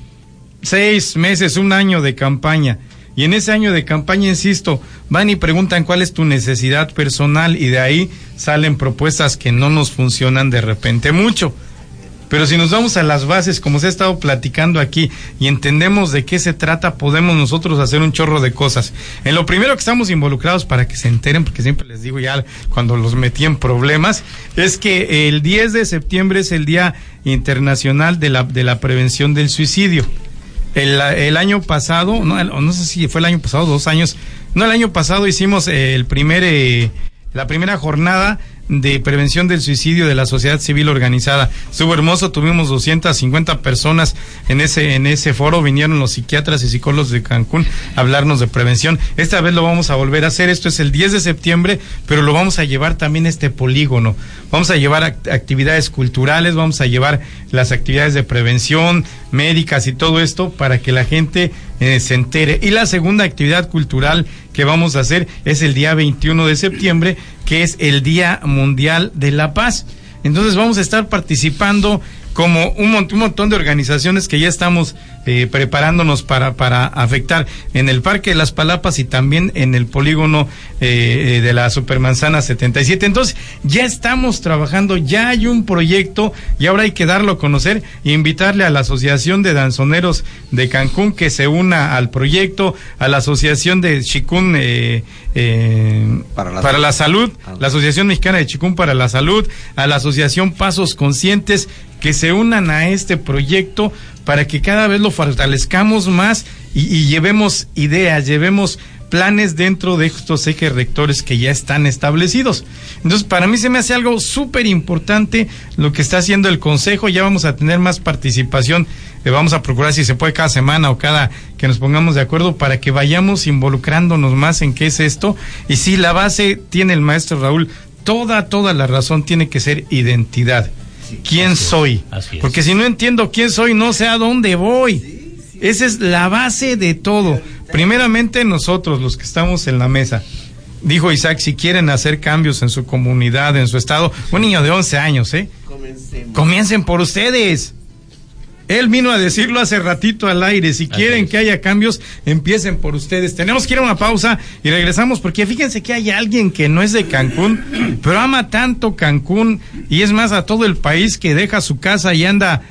seis meses, un año de campaña, y en ese año de campaña, insisto, van y preguntan cuál es tu necesidad personal y de ahí salen propuestas que no nos funcionan de repente mucho. Pero si nos vamos a las bases, como se ha estado platicando aquí, y entendemos de qué se trata, podemos nosotros hacer un chorro de cosas. En lo primero que estamos involucrados para que se enteren, porque siempre les digo ya cuando los metí en problemas, es que el 10 de septiembre es el Día Internacional de la, de la Prevención del Suicidio. El, año pasado, no, no sé si fue el año pasado, dos años, no, el año pasado hicimos el primer, eh, la primera jornada de prevención del suicidio de la sociedad civil organizada. Estuvo hermoso, tuvimos 250 personas en ese en ese foro, vinieron los psiquiatras y psicólogos de Cancún a hablarnos de prevención. Esta vez lo vamos a volver a hacer, esto es el 10 de septiembre, pero lo vamos a llevar también este polígono. Vamos a llevar actividades culturales, vamos a llevar las actividades de prevención, médicas y todo esto para que la gente eh, se entere. Y la segunda actividad cultural que vamos a hacer es el día 21 de septiembre, que es el Día Mundial de la Paz. Entonces vamos a estar participando como un, un montón de organizaciones que ya estamos eh, preparándonos para, para afectar en el Parque de las Palapas y también en el polígono eh, eh, de la Supermanzana 77. Entonces, ya estamos trabajando, ya hay un proyecto y ahora hay que darlo a conocer e invitarle a la Asociación de Danzoneros de Cancún que se una al proyecto, a la Asociación de Chicún para, la, para la Salud, ah. la Asociación Mexicana de Chicún para la Salud, a la Asociación Pasos Conscientes que se unan a este proyecto para que cada vez lo fortalezcamos más y, llevemos ideas, llevemos planes dentro de estos ejes rectores que ya están establecidos. Entonces, para mí se me hace algo súper importante lo que está haciendo el Consejo. Ya vamos a tener más participación. Le vamos a procurar si se puede cada semana o cada que nos pongamos de acuerdo para que vayamos involucrándonos más en qué es esto. Y si la base tiene el maestro Raúl, toda, toda la razón tiene que ser identidad quién soy. Porque si no entiendo quién soy, no sé a dónde voy. Esa es la base de todo. Primeramente nosotros, los que estamos en la mesa. Dijo Isaac, si quieren hacer cambios en su comunidad, en su estado, un niño de 11 años, ¿eh? Comiencen por ustedes. Él vino a decirlo hace ratito al aire. Si quieren que haya cambios, empiecen por ustedes. Tenemos que ir a una pausa y regresamos porque fíjense que hay alguien que no es de Cancún, pero ama tanto Cancún y es más a todo el país que deja su casa y anda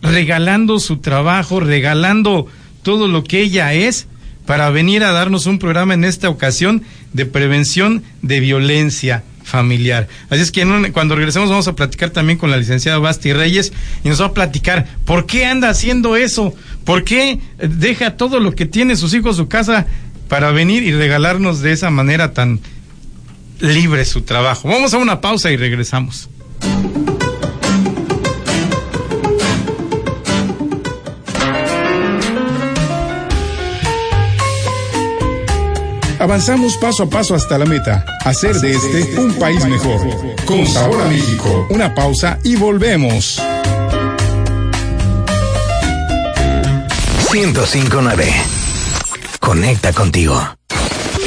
regalando su trabajo, regalando todo lo que ella es para venir a darnos un programa en esta ocasión de prevención de violencia familiar. Así es que cuando regresemos vamos a platicar también con la licenciada Basti Reyes y nos va a platicar por qué anda haciendo eso, por qué deja todo lo que tiene sus hijos, su casa, para venir y regalarnos de esa manera tan libre su trabajo. Vamos a una pausa y regresamos. Avanzamos paso a paso hasta la meta, hacer de este un país mejor. Con sabor a México. Una pausa y volvemos. 1059. Conecta contigo.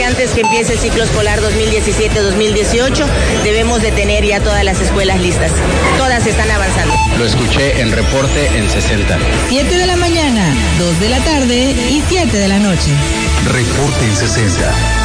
Antes que empiece el ciclo escolar 2017-2018 debemos de tener ya todas las escuelas listas. Todas están avanzando. Lo escuché en reporte en 60. 7 de la mañana, 2 de la tarde y 7 de la noche. Reporte en 60.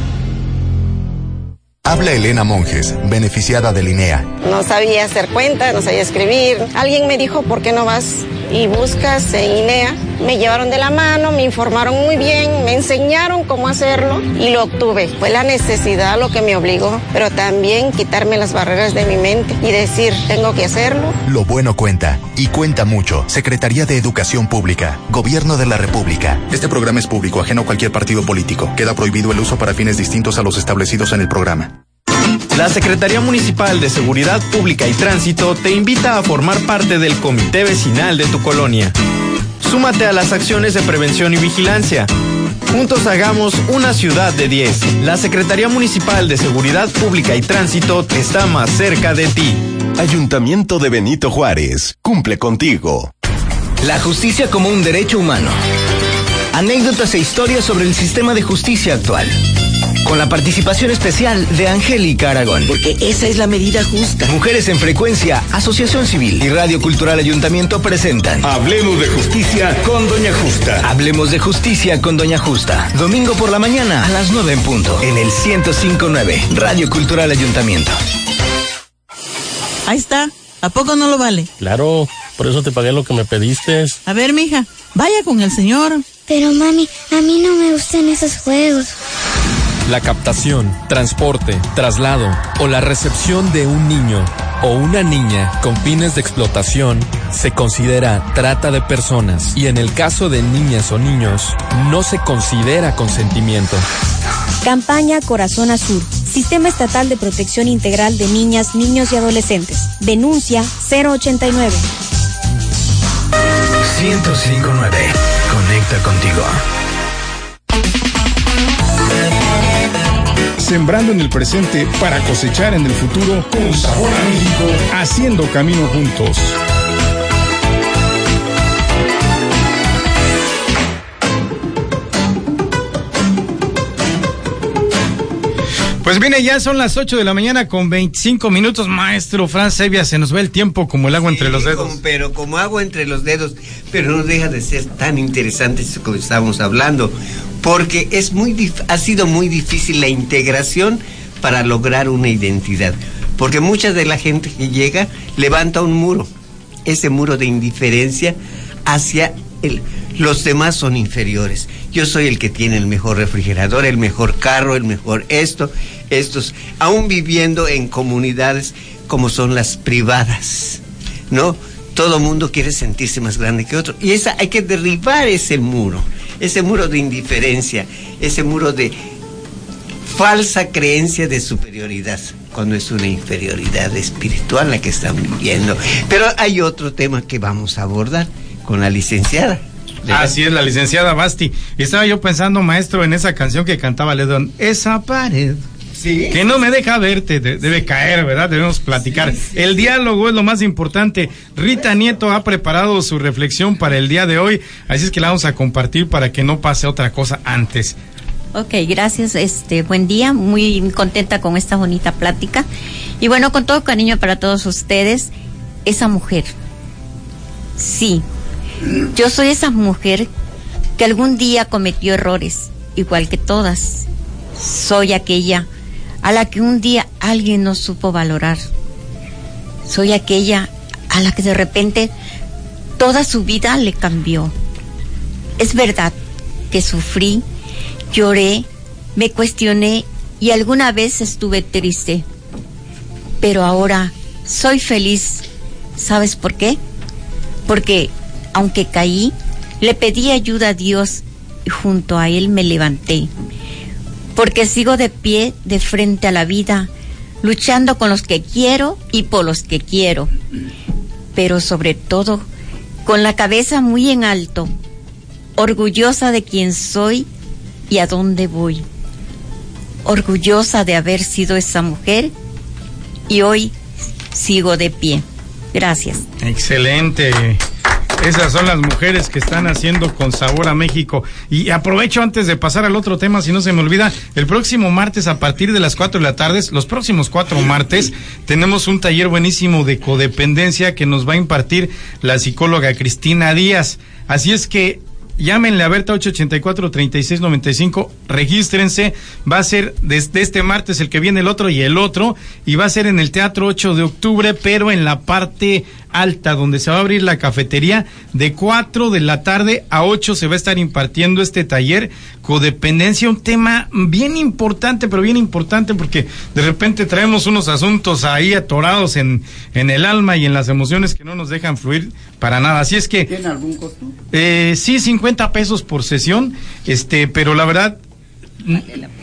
Habla Elena Monjes, beneficiada de Linea. No sabía hacer cuentas, no sabía escribir. Alguien me dijo, ¿por qué no vas y buscas en INEA? Me llevaron de la mano, me informaron muy bien, me enseñaron cómo hacerlo y lo obtuve. Fue la necesidad lo que me obligó, pero también quitarme las barreras de mi mente y decir, tengo que hacerlo. Lo bueno cuenta, y cuenta mucho. Secretaría de Educación Pública, Gobierno de la República. Este programa es público, ajeno a cualquier partido político. Queda prohibido el uso para fines distintos a los establecidos en el programa. La Secretaría Municipal de Seguridad Pública y Tránsito te invita a formar parte del comité vecinal de tu colonia. Súmate a las acciones de prevención y vigilancia. Juntos hagamos una ciudad de 10. La Secretaría Municipal de Seguridad Pública y Tránsito está más cerca de ti. Ayuntamiento de Benito Juárez. Cumple contigo. La justicia como un derecho humano. Anécdotas e historias sobre el sistema de justicia actual. Con la participación especial de Angélica Aragón. Porque esa es la medida justa. Mujeres en Frecuencia, Asociación Civil y Radio Cultural Ayuntamiento presentan. Hablemos de justicia con Doña Justa. Hablemos de justicia con Doña Justa. Domingo por la mañana a las 9 en punto. En el 1059, Radio Cultural Ayuntamiento. Ahí está. ¿A poco no lo vale? Claro, por eso te pagué lo que me pediste. A ver, mija, vaya con el señor. Pero mami, a mí no me gustan esos juegos. La captación, transporte, traslado o la recepción de un niño o una niña con fines de explotación se considera trata de personas y en el caso de niñas o niños no se considera consentimiento. Campaña Corazón Azul. Sistema Estatal de Protección Integral de Niñas, Niños y Adolescentes. Denuncia 089. 1059. Conecta contigo. Sembrando en el presente para cosechar en el futuro con sabor a México, haciendo camino juntos. Pues viene, ya son las 8 de la mañana con 25 minutos, maestro Fran Sevia, se nos ve el tiempo como el agua entre los dedos. Como- pero como agua entre los dedos, pero no deja de ser tan interesante eso que estábamos hablando, porque es muy dif- ha sido muy difícil la integración para lograr una identidad, porque mucha de la gente que llega levanta un muro, ese muro de indiferencia hacia el, los demás son inferiores. Yo soy el que tiene el mejor refrigerador, el mejor carro, el mejor esto, estos, aún viviendo en comunidades como son las privadas, ¿no? Todo mundo quiere sentirse más grande que otro. Y esa, hay que derribar ese muro, ese muro de indiferencia, ese muro de falsa creencia de superioridad, cuando es una inferioridad espiritual la que están viviendo. Pero hay otro tema que vamos a abordar con la licenciada. Así es, la licenciada Basti. Estaba yo pensando, maestro, en esa canción que cantaba Ledón, esa pared. Que no me deja verte, de- debe caer, ¿verdad? Debemos platicar. El diálogo es lo más importante. Rita Nieto ha preparado su reflexión para el día de hoy, así es que la vamos a compartir para que no pase otra cosa antes. Ok, gracias. Este, buen día. Muy contenta con esta bonita plática. Y bueno, con todo cariño para todos ustedes, esa mujer. Sí, yo soy esa mujer que algún día cometió errores, igual que todas. Soy aquella a la que un día alguien no supo valorar. Soy aquella a la que de repente toda su vida le cambió. Es verdad que sufrí, lloré, me cuestioné y alguna vez estuve triste. Pero ahora soy feliz. ¿Sabes por qué? Porque aunque caí, le pedí ayuda a Dios y junto a Él me levanté. Porque sigo de pie de frente a la vida, luchando con los que quiero y por los que quiero, pero sobre todo con la cabeza muy en alto, orgullosa de quién soy y a dónde voy, orgullosa de haber sido esa mujer y hoy sigo de pie. Gracias. Excelente. Esas son las mujeres que están haciendo con sabor a México. Y aprovecho antes de pasar al otro tema, si no se me olvida, el próximo martes a partir de las 4 de la tarde, los próximos cuatro martes, tenemos un taller buenísimo de codependencia que nos va a impartir la psicóloga Cristina Díaz. Así es que llámenle a Berta 884-3695, regístrense, va a ser desde este martes el que viene el otro y el otro, y va a ser en el Teatro 8 de octubre, pero en la parte alta, donde se va a abrir la cafetería, de 4 de la tarde a 8 se va a estar impartiendo este taller, codependencia, un tema bien importante, pero bien importante porque de repente traemos unos asuntos ahí atorados en, en el alma y en las emociones que no nos dejan fluir para nada. Así es que... ¿Tiene algún costo? Eh, sí, 50 pesos por sesión, este, pero la verdad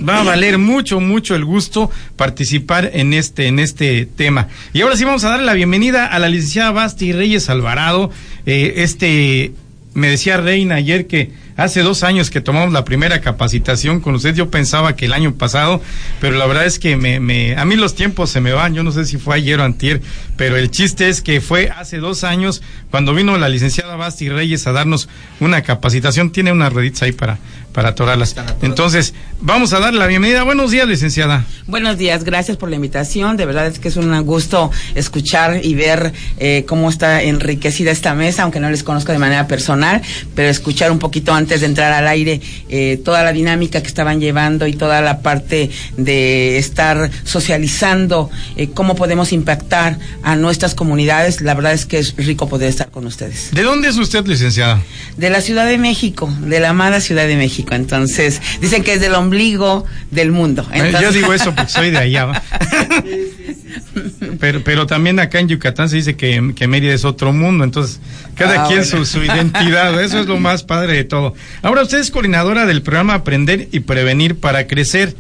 va a valer mucho, mucho el gusto participar en este, en este tema. Y ahora sí vamos a darle la bienvenida a la licenciada Basti Reyes Alvarado. Eh, este, me decía Reina ayer que hace dos años que tomamos la primera capacitación con usted. Yo pensaba que el año pasado, pero la verdad es que me, a mí los tiempos se me van. Yo no sé si fue ayer o antier, pero el chiste es que fue hace dos años cuando vino la licenciada Basti Reyes a darnos una capacitación. Tiene unas rueditas ahí para, para atorarlas. Entonces, vamos a darle la bienvenida. Buenos días, licenciada. Buenos días, gracias por la invitación. De verdad es que es un gusto escuchar y ver eh, cómo está enriquecida esta mesa, aunque no les conozco de manera personal, pero escuchar un poquito antes de entrar al aire eh, toda la dinámica que estaban llevando y toda la parte de estar socializando eh, cómo podemos impactar a nuestras comunidades. La verdad es que es rico poder estar con ustedes. ¿De dónde es usted, licenciada? De la Ciudad de México, de la amada Ciudad de México. Entonces, dicen que es del ombligo del mundo. Yo digo eso porque soy de allá. pero, pero también acá en Yucatán se dice que, que Mérida es otro mundo, entonces cada ah, quien su, su identidad, eso es lo más padre de todo. Ahora usted es coordinadora del programa Aprender y Prevenir para Crecer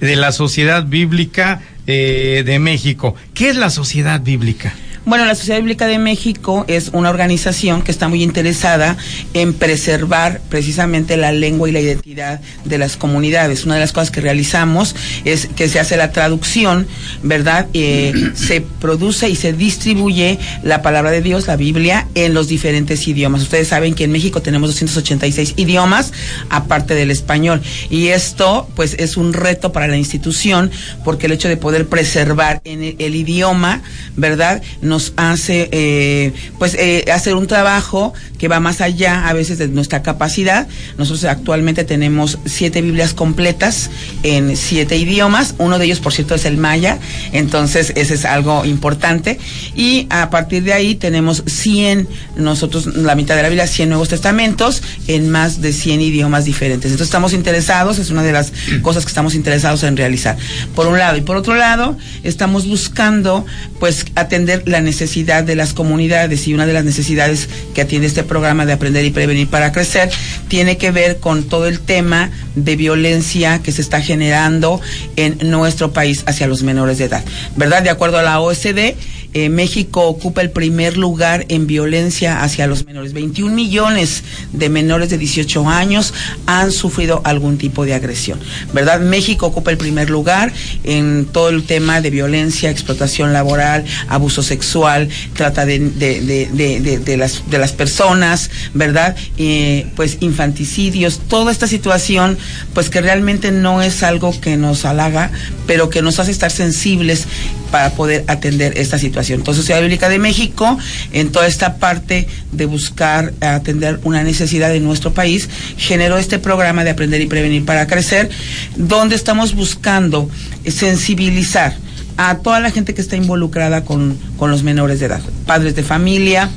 de la Sociedad Bíblica eh, de México. ¿Qué es la Sociedad Bíblica? Bueno, la Sociedad Bíblica de México es una organización que está muy interesada en preservar precisamente la lengua y la identidad de las comunidades. Una de las cosas que realizamos es que se hace la traducción, ¿verdad? Eh, se produce y se distribuye la palabra de Dios, la Biblia, en los diferentes idiomas. Ustedes saben que en México tenemos 286 idiomas, aparte del español. Y esto, pues, es un reto para la institución, porque el hecho de poder preservar en el, el idioma, ¿verdad? nos hace eh, pues eh, hacer un trabajo que va más allá a veces de nuestra capacidad. Nosotros actualmente tenemos siete Biblias completas en siete idiomas. Uno de ellos, por cierto, es el maya. Entonces, ese es algo importante. Y a partir de ahí tenemos 100, nosotros, la mitad de la Biblia, 100 Nuevos Testamentos en más de 100 idiomas diferentes. Entonces, estamos interesados, es una de las cosas que estamos interesados en realizar. Por un lado. Y por otro lado, estamos buscando, pues, atender la necesidad de las comunidades y una de las necesidades que atiende este programa de Aprender y Prevenir para Crecer tiene que ver con todo el tema de violencia que se está generando en nuestro país hacia los menores de edad. ¿Verdad? De acuerdo a la OSD, eh, México ocupa el primer lugar en violencia hacia los menores. 21 millones de menores de 18 años han sufrido algún tipo de agresión, ¿verdad? México ocupa el primer lugar en todo el tema de violencia, explotación laboral, abuso sexual, trata de, de, las, de las personas, ¿verdad? Eh, pues infanticidios, toda esta situación, pues que realmente no es algo que nos halaga, pero que nos hace estar sensibles para poder atender esta situación. Entonces, Sociedad Bíblica de México, en toda esta parte de buscar atender una necesidad de nuestro país, generó este programa de Aprender y Prevenir para Crecer, donde estamos buscando sensibilizar a toda la gente que está involucrada con, con los menores de edad, padres de familia,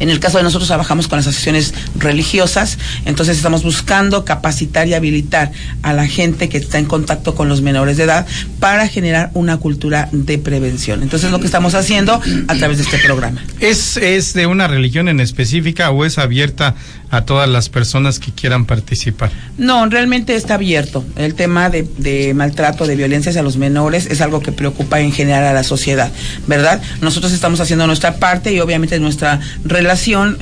En el caso de nosotros trabajamos con las asociaciones religiosas, entonces estamos buscando capacitar y habilitar a la gente que está en contacto con los menores de edad para generar una cultura de prevención. Entonces es lo que estamos haciendo a través de este programa. ¿Es, es de una religión en específica o es abierta a todas las personas que quieran participar? No, realmente está abierto. El tema de, de maltrato, de violencia hacia los menores es algo que preocupa en general a la sociedad, ¿verdad? Nosotros estamos haciendo nuestra parte y obviamente nuestra relación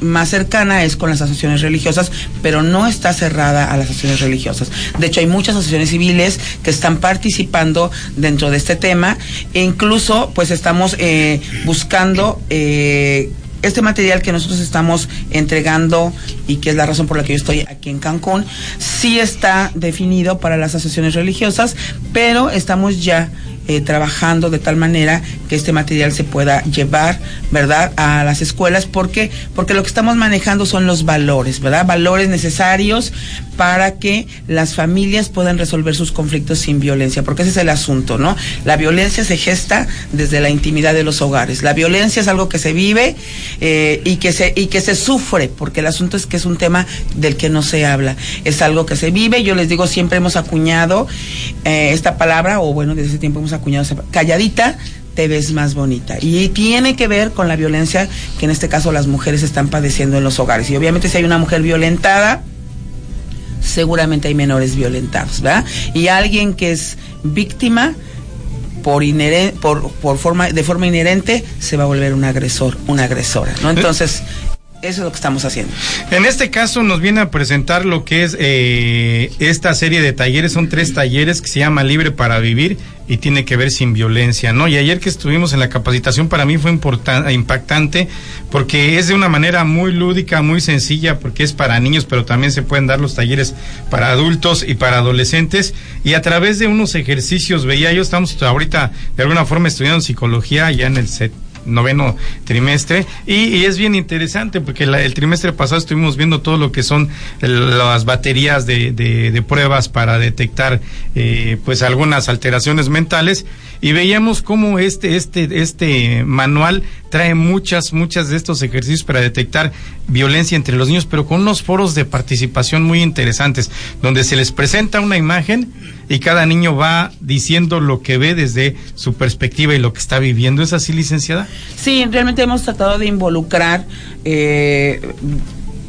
más cercana es con las asociaciones religiosas, pero no está cerrada a las asociaciones religiosas. De hecho, hay muchas asociaciones civiles que están participando dentro de este tema e incluso pues estamos eh, buscando eh, este material que nosotros estamos entregando y que es la razón por la que yo estoy aquí en Cancún, sí está definido para las asociaciones religiosas, pero estamos ya eh, trabajando de tal manera que este material se pueda llevar, ¿verdad?, a las escuelas, porque porque lo que estamos manejando son los valores, ¿verdad? Valores necesarios para que las familias puedan resolver sus conflictos sin violencia, porque ese es el asunto, ¿no? La violencia se gesta desde la intimidad de los hogares. La violencia es algo que se vive eh, y que se y que se sufre, porque el asunto es que es un tema del que no se habla. Es algo que se vive. Yo les digo siempre hemos acuñado eh, esta palabra, o bueno, desde ese tiempo hemos acuñado calladita te ves más bonita. Y tiene que ver con la violencia que en este caso las mujeres están padeciendo en los hogares. Y obviamente si hay una mujer violentada, seguramente hay menores violentados, ¿verdad? Y alguien que es víctima por, inheren- por, por forma, de forma inherente se va a volver un agresor, una agresora, ¿no? Entonces, eso es lo que estamos haciendo. En este caso nos viene a presentar lo que es eh, esta serie de talleres. Son tres talleres que se llama Libre para Vivir y tiene que ver sin violencia, ¿no? Y ayer que estuvimos en la capacitación para mí fue impactante porque es de una manera muy lúdica, muy sencilla, porque es para niños, pero también se pueden dar los talleres para adultos y para adolescentes. Y a través de unos ejercicios, veía yo, estamos ahorita de alguna forma estudiando psicología ya en el set noveno trimestre. Y, y es bien interesante porque la- el trimestre pasado estuvimos viendo todo lo que son las baterías de, de- de pruebas para detectar eh, pues algunas alteraciones mentales. Y veíamos cómo este este este manual trae muchas muchas de estos ejercicios para detectar violencia entre los niños pero con unos foros de participación muy interesantes donde se les presenta una imagen y cada niño va diciendo lo que ve desde su perspectiva y lo que está viviendo. ¿Es así, licenciada? Sí, realmente hemos tratado de involucrar eh,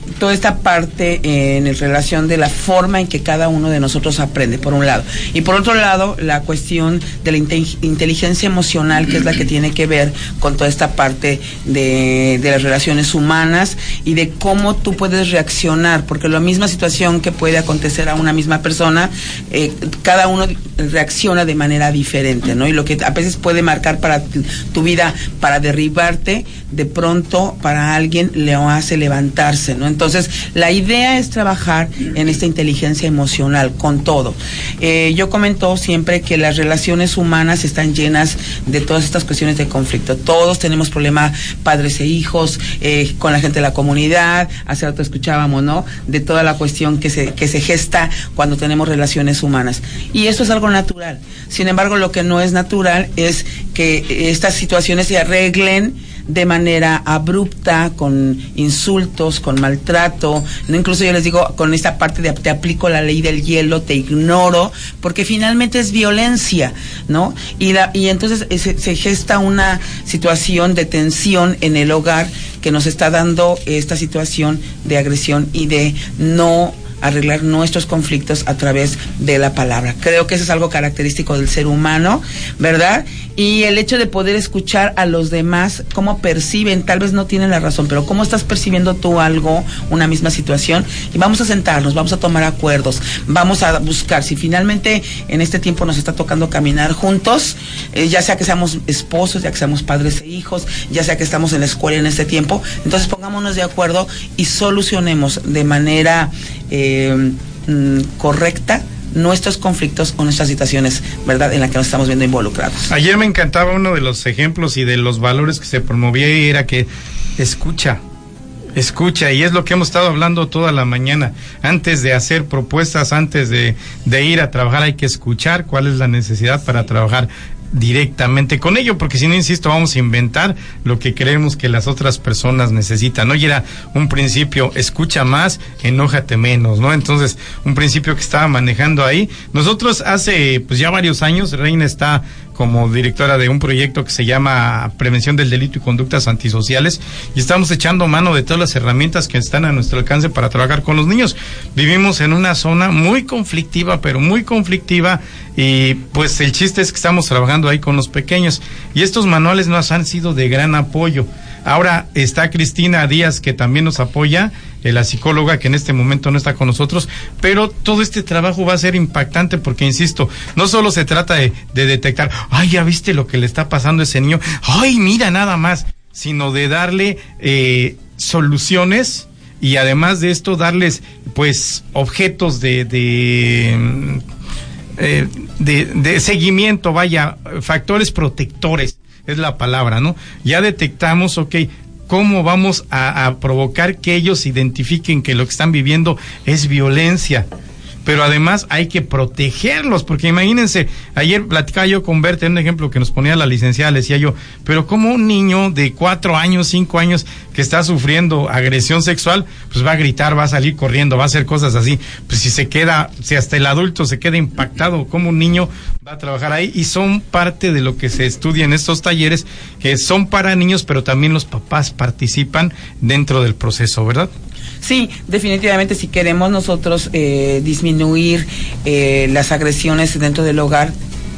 toda esta parte eh, en relación de la forma en que cada uno de nosotros aprende, por un lado. Y por otro lado, la cuestión de la inte- inteligencia emocional, que es la que tiene que ver con toda esta parte de, de las relaciones humanas y de cómo tú puedes reaccionar, porque la misma situación que puede acontecer a una misma persona, eh, cada uno reacciona de manera diferente, ¿no? Y lo que a veces puede marcar para tu vida, para derribarte, de pronto para alguien le hace levantarse, ¿no? Entonces, la idea es trabajar en esta inteligencia emocional con todo. Eh, yo comento siempre que las relaciones humanas están llenas de todas estas cuestiones de conflicto. Todos tenemos problemas, padres e hijos, eh, con la gente de la comunidad, hace rato escuchábamos, ¿no? De toda la cuestión que se, que se gesta cuando tenemos relaciones humanas. Y eso es algo natural. Sin embargo, lo que no es natural es que estas situaciones se arreglen de manera abrupta, con insultos, con maltrato, no incluso yo les digo con esta parte de te aplico la ley del hielo, te ignoro, porque finalmente es violencia, ¿no? Y, la, y entonces eh, se, se gesta una situación de tensión en el hogar que nos está dando esta situación de agresión y de no arreglar nuestros conflictos a través de la palabra. Creo que eso es algo característico del ser humano, ¿verdad? Y el hecho de poder escuchar a los demás, cómo perciben, tal vez no tienen la razón, pero cómo estás percibiendo tú algo, una misma situación, y vamos a sentarnos, vamos a tomar acuerdos, vamos a buscar, si finalmente en este tiempo nos está tocando caminar juntos, eh, ya sea que seamos esposos, ya que seamos padres e hijos, ya sea que estamos en la escuela en este tiempo, entonces pongámonos de acuerdo y solucionemos de manera eh, mm, correcta nuestros conflictos o nuestras situaciones, ¿verdad?, en la que nos estamos viendo involucrados. Ayer me encantaba uno de los ejemplos y de los valores que se promovía y era que escucha, escucha, y es lo que hemos estado hablando toda la mañana. Antes de hacer propuestas, antes de, de ir a trabajar, hay que escuchar cuál es la necesidad para trabajar. Directamente con ello, porque si no, insisto, vamos a inventar lo que creemos que las otras personas necesitan, ¿no? Y era un principio, escucha más, enójate menos, ¿no? Entonces, un principio que estaba manejando ahí. Nosotros hace, pues ya varios años, Reina está como directora de un proyecto que se llama Prevención del Delito y Conductas Antisociales y estamos echando mano de todas las herramientas que están a nuestro alcance para trabajar con los niños. Vivimos en una zona muy conflictiva, pero muy conflictiva y pues el chiste es que estamos trabajando ahí con los pequeños y estos manuales nos han sido de gran apoyo. Ahora está Cristina Díaz que también nos apoya, eh, la psicóloga que en este momento no está con nosotros, pero todo este trabajo va a ser impactante porque, insisto, no solo se trata de, de detectar, ay, ya viste lo que le está pasando a ese niño, ay, mira nada más, sino de darle eh, soluciones y además de esto darles pues objetos de, de eh, de, de, seguimiento, vaya, factores protectores, es la palabra, ¿no? Ya detectamos, ok, cómo vamos a, provocar que ellos identifiquen que lo que están viviendo es violencia pero además hay que protegerlos, porque imagínense, ayer platicaba yo con Berta, un ejemplo que nos ponía la licenciada, le decía yo, pero como un niño de cuatro años, cinco años, que está sufriendo agresión sexual, pues va a gritar, va a salir corriendo, va a hacer cosas así, pues si se queda, si hasta el adulto se queda impactado, como un niño va a trabajar ahí, y son parte de lo que se estudia en estos talleres, que son para niños, pero también los papás participan dentro del proceso, ¿verdad? Sí, definitivamente si queremos nosotros eh, disminuir eh, las agresiones dentro del hogar,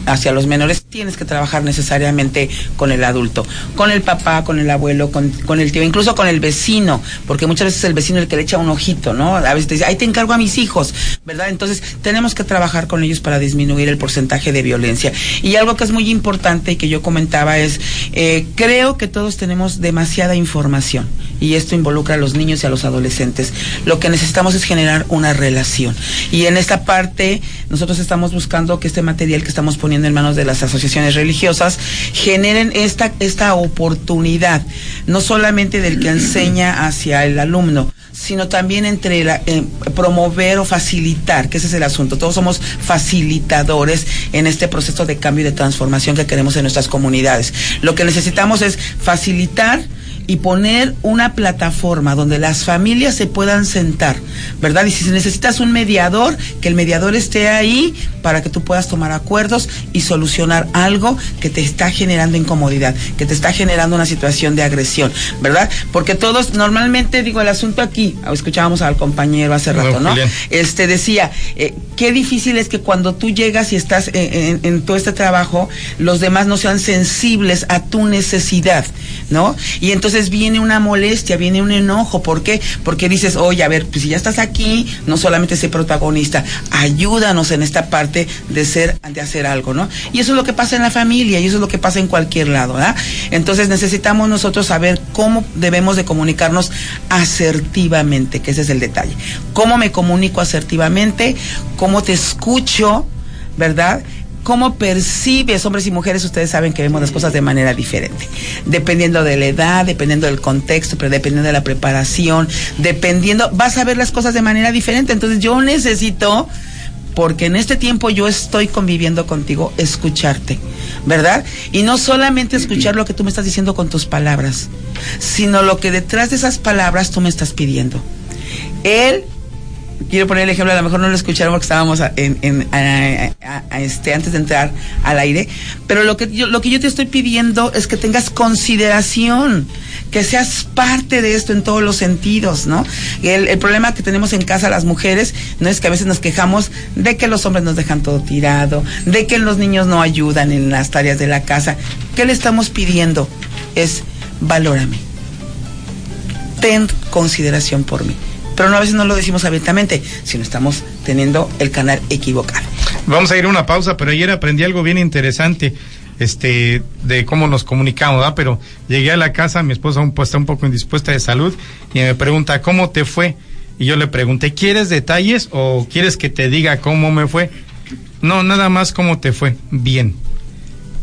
hacia los menores, tienes que trabajar necesariamente con el adulto, con el papá, con el abuelo, con, con, el tío, incluso con el vecino, porque muchas veces es el vecino el que le echa un ojito, ¿no? A veces te dice, ahí te encargo a mis hijos, ¿verdad? Entonces, tenemos que trabajar con ellos para disminuir el porcentaje de violencia. Y algo que es muy importante y que yo comentaba es, eh, creo que todos tenemos demasiada información y esto involucra a los niños y a los adolescentes. Lo que necesitamos es generar una relación. Y en esta parte, nosotros estamos buscando que este material que estamos poniendo en manos de las asociaciones religiosas, generen esta, esta oportunidad, no solamente del que enseña hacia el alumno, sino también entre la, eh, promover o facilitar, que ese es el asunto. Todos somos facilitadores en este proceso de cambio y de transformación que queremos en nuestras comunidades. Lo que necesitamos es facilitar y poner una plataforma donde las familias se puedan sentar, ¿verdad? Y si necesitas un mediador, que el mediador esté ahí para que tú puedas tomar acuerdos y solucionar algo que te está generando incomodidad, que te está generando una situación de agresión, ¿verdad? Porque todos, normalmente, digo, el asunto aquí, escuchábamos al compañero hace rato, ¿no? Este decía, eh, qué difícil es que cuando tú llegas y estás en, en, en todo este trabajo, los demás no sean sensibles a tu necesidad, ¿no? Y entonces viene una molestia, viene un enojo. ¿Por qué? Porque dices, oye, a ver, pues si ya estás aquí, no solamente sé protagonista, ayúdanos en esta parte de ser, de hacer algo, ¿no? Y eso es lo que pasa en la familia y eso es lo que pasa en cualquier lado, ¿verdad? Entonces necesitamos nosotros saber cómo debemos de comunicarnos asertivamente, que ese es el detalle. ¿Cómo me comunico asertivamente? ¿Cómo te escucho? ¿Verdad? Cómo percibes, hombres y mujeres, ustedes saben que vemos las cosas de manera diferente, dependiendo de la edad, dependiendo del contexto, pero dependiendo de la preparación, dependiendo, vas a ver las cosas de manera diferente. Entonces yo necesito, porque en este tiempo yo estoy conviviendo contigo, escucharte, ¿verdad? Y no solamente escuchar lo que tú me estás diciendo con tus palabras, sino lo que detrás de esas palabras tú me estás pidiendo. Él quiero poner el ejemplo, a lo mejor no lo escucharon porque estábamos este, antes de entrar al aire, pero lo que, yo, lo que yo te estoy pidiendo es que tengas consideración, que seas parte de esto en todos los sentidos, ¿no? El, el, problema que tenemos en casa las mujeres no es que a veces nos quejamos de que los hombres nos dejan todo tirado, de que los niños no ayudan en las tareas de la casa. ¿Qué le estamos pidiendo? Es valórame. Ten consideración por mí pero no, a veces no lo decimos abiertamente, sino estamos teniendo el canal equivocado. Vamos a ir a una pausa, pero ayer aprendí algo bien interesante este de cómo nos comunicamos, ¿verdad? Pero llegué a la casa, mi esposa un, está un poco indispuesta de salud y me pregunta, ¿cómo te fue? Y yo le pregunté, ¿quieres detalles o quieres que te diga cómo me fue? No, nada más cómo te fue. Bien.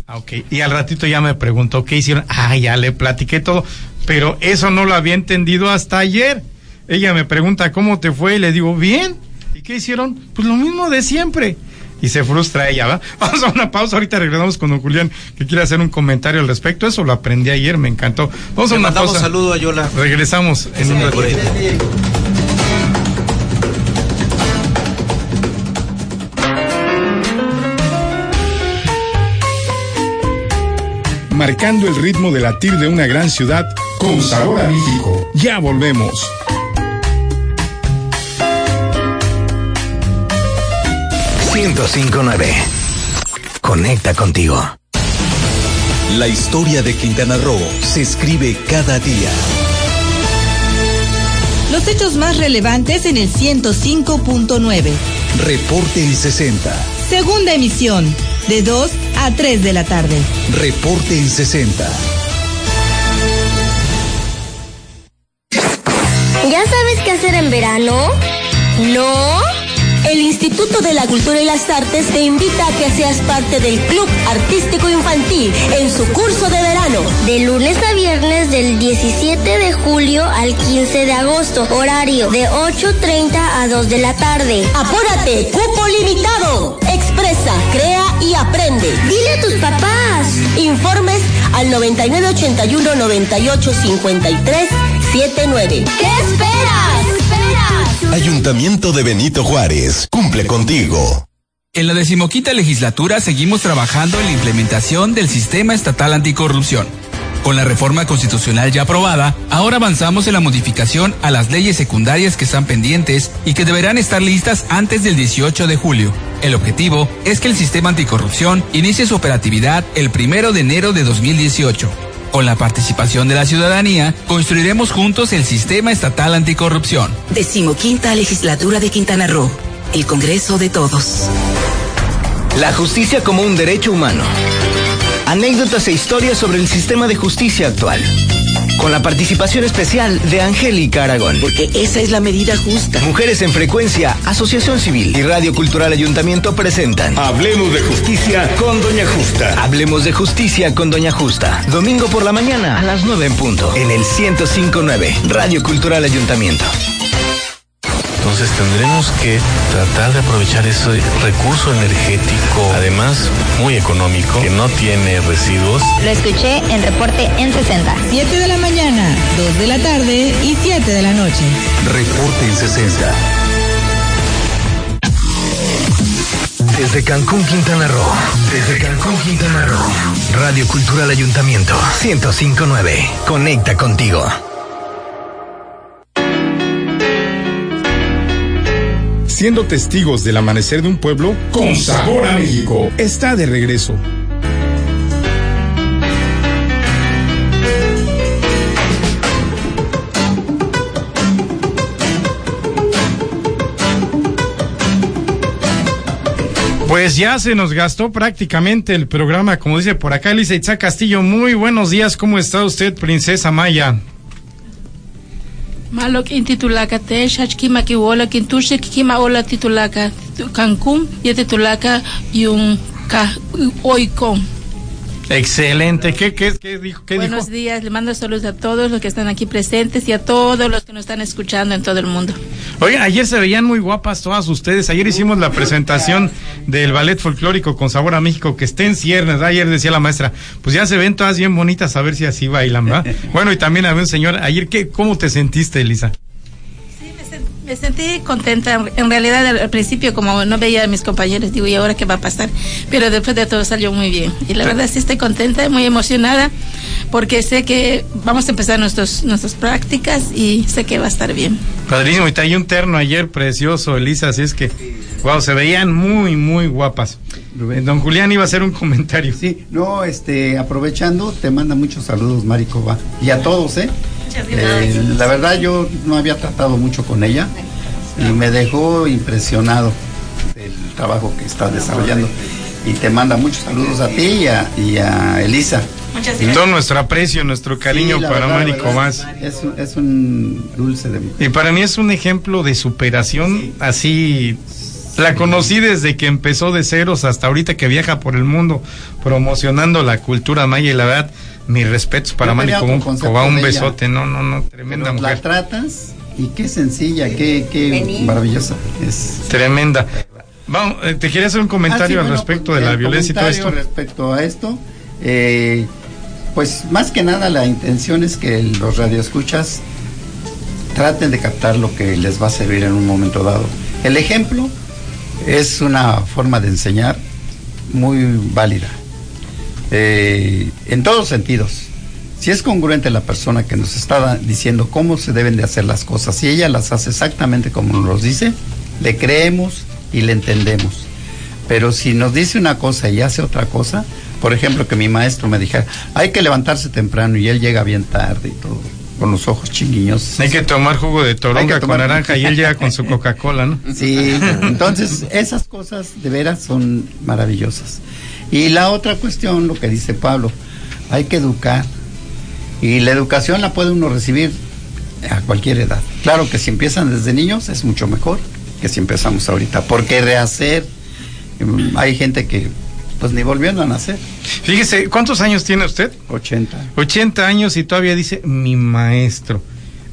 Ah, ok. Y al ratito ya me preguntó, ¿qué hicieron? Ah, ya le platiqué todo. Pero eso no lo había entendido hasta ayer. Ella me pregunta cómo te fue y le digo, bien. ¿Y qué hicieron? Pues lo mismo de siempre. y se frustra ella, ¿va? Vamos a una pausa, ahorita regresamos con don Julián, que quiere hacer un comentario al respecto. Eso lo aprendí ayer, me encantó. Vamos a Le una mandamos pausa. saludo a Yola. Regresamos en un ratito. Marcando el ritmo de latir de una gran ciudad con sabor a México. Ya volvemos. Nueve. Conecta contigo. La historia de Quintana Roo se escribe cada día. Los hechos más relevantes en el 105.9. Reporte en 60. Segunda emisión, de 2 a 3 de la tarde. Reporte en 60. ¿Ya sabes qué hacer en verano? ¿No? Instituto de la Cultura y las Artes te invita a que seas parte del Club Artístico Infantil en su curso de verano. De lunes a viernes del 17 de julio al 15 de agosto. Horario de 8.30 a 2 de la tarde. Apúrate, cupo limitado. Expresa, crea y aprende. Dile a tus papás. Informes al 9981 98 53 79. ¿Qué esperas? Ayuntamiento de Benito Juárez. Cumple contigo. En la decimoquinta legislatura seguimos trabajando en la implementación del sistema estatal anticorrupción. Con la reforma constitucional ya aprobada, ahora avanzamos en la modificación a las leyes secundarias que están pendientes y que deberán estar listas antes del 18 de julio. El objetivo es que el sistema anticorrupción inicie su operatividad el primero de enero de 2018. Con la participación de la ciudadanía, construiremos juntos el sistema estatal anticorrupción. Decimoquinta legislatura de Quintana Roo. El Congreso de Todos. La justicia como un derecho humano. Anécdotas e historias sobre el sistema de justicia actual. Con la participación especial de Angélica Aragón. Porque esa es la medida justa. Mujeres en Frecuencia, Asociación Civil y Radio Cultural Ayuntamiento presentan. Hablemos de justicia con Doña Justa. Hablemos de justicia con Doña Justa. Domingo por la mañana a las 9 en punto. En el 1059, Radio Cultural Ayuntamiento. Entonces tendremos que tratar de aprovechar ese recurso energético, además muy económico, que no tiene residuos. Lo escuché en reporte en 60. 7 de la mañana, 2 de la tarde y 7 de la noche. Reporte en 60. Desde Cancún, Quintana Roo. Desde Cancún, Quintana Roo. Radio Cultural Ayuntamiento 1059. Conecta contigo. Siendo testigos del amanecer de un pueblo con sabor a México. Está de regreso. Pues ya se nos gastó prácticamente el programa, como dice por acá Elisa Itza Castillo. Muy buenos días, ¿cómo está usted, princesa Maya? Malok intitulaka te shachkima kiwola kintushe kikima ola titulaka Cancún y titulaka yung ka oikon. Excelente. ¿Qué, qué, qué dijo? ¿Qué Buenos dijo? días, le mando saludos a todos los que están aquí presentes y a todos los que nos están escuchando en todo el mundo. Oigan, ayer se veían muy guapas todas ustedes. Ayer hicimos la presentación del ballet folclórico con sabor a México que está en ciernes. Ayer decía la maestra, pues ya se ven todas bien bonitas, a ver si así bailan, ¿verdad? bueno, y también había un señor. Ayer, ¿qué, ¿cómo te sentiste, Elisa? Me sentí contenta. En realidad, al, principio, como no veía a mis compañeros, digo, ¿y ahora qué va a pasar? Pero después de todo salió muy bien. Y la verdad, sí estoy contenta, muy emocionada, porque sé que vamos a empezar nuestros, nuestras prácticas y sé que va a estar bien. Padrísimo, y traía un terno ayer precioso, Elisa, así es que, wow, se veían muy, muy guapas. Don Julián iba a hacer un comentario. Sí, no, este, aprovechando, te manda muchos saludos, Maricova. Y a todos, ¿eh? Eh, la verdad, yo no había tratado mucho con ella y me dejó impresionado del trabajo que está desarrollando. Y te manda muchos saludos a ti y a, y a Elisa. Y todo nuestro aprecio, nuestro cariño Sí, para verdad, Mari Cobás. Es, un- es un dulce de mujer. Y para mí es un ejemplo de superación así. La conocí desde que empezó de ceros hasta ahorita que viaja por el mundo promocionando la cultura maya y la verdad, mis respetos para tenía Cobá, un ella. besote, no, no, no, tremenda Pero mujer. La tratas y qué sencilla, qué, qué maravillosa es. Tremenda. Vamos, eh, te quería hacer un comentario Ah, sí, al bueno, respecto pues, de la violencia y todo esto. comentario Respecto a esto, eh, pues más que nada la intención es que los radioescuchas traten de captar lo que les va a servir en un momento dado. El ejemplo es una forma de enseñar muy válida, eh, en todos sentidos. Si es congruente la persona que nos está diciendo cómo se deben de hacer las cosas, si ella las hace exactamente como nos dice, le creemos y le entendemos. Pero si nos dice una cosa y hace otra cosa, por ejemplo, que mi maestro me dijera, hay que levantarse temprano y él llega bien tarde y todo, con los ojos chinguiñosos. Hay que tomar jugo de toronga que con tomar- naranja y él llega con su Coca-Cola, ¿no? Sí, entonces esas cosas de veras son maravillosas. Y la otra cuestión, lo que dice Pablo, hay que educar. Y la educación la puede uno recibir a cualquier edad. Claro que si empiezan desde niños es mucho mejor que si empezamos ahorita, porque rehacer, mm, hay gente que pues ni volviendo a nacer. Fíjese, ¿cuántos años tiene usted? 80. 80 años y todavía dice mi maestro.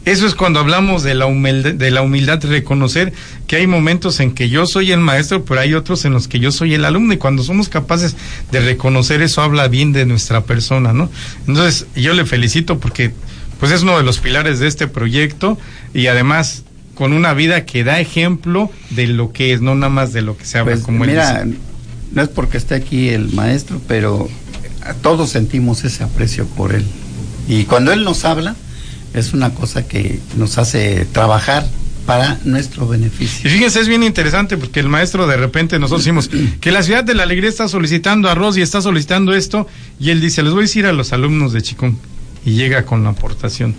Eso es cuando hablamos de la humildad, de la humildad, de reconocer que hay momentos en que yo soy el maestro, pero hay otros en los que yo soy el alumno. Y cuando somos capaces de reconocer eso, habla bien de nuestra persona, ¿no? Entonces, yo le felicito porque, pues, es uno de los pilares de este proyecto y además con una vida que da ejemplo de lo que es, no nada más de lo que se habla Pues, como él mira, dice. no es porque esté aquí el maestro, pero todos sentimos ese aprecio por él. Y cuando él nos habla, es una cosa que nos hace trabajar para nuestro beneficio. Y fíjense, es bien interesante porque el maestro de repente nosotros decimos que la ciudad de la alegría está solicitando arroz y está solicitando esto y él dice, les voy a decir a los alumnos de Chicón y llega con la aportación.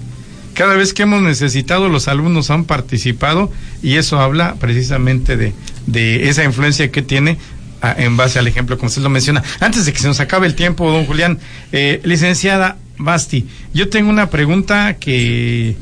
Cada vez que hemos necesitado, los alumnos han participado y eso habla precisamente de, de esa influencia que tiene en base al ejemplo, como usted lo menciona. Antes de que se nos acabe el tiempo, don Julián, eh, licenciada Basti, yo tengo una pregunta que,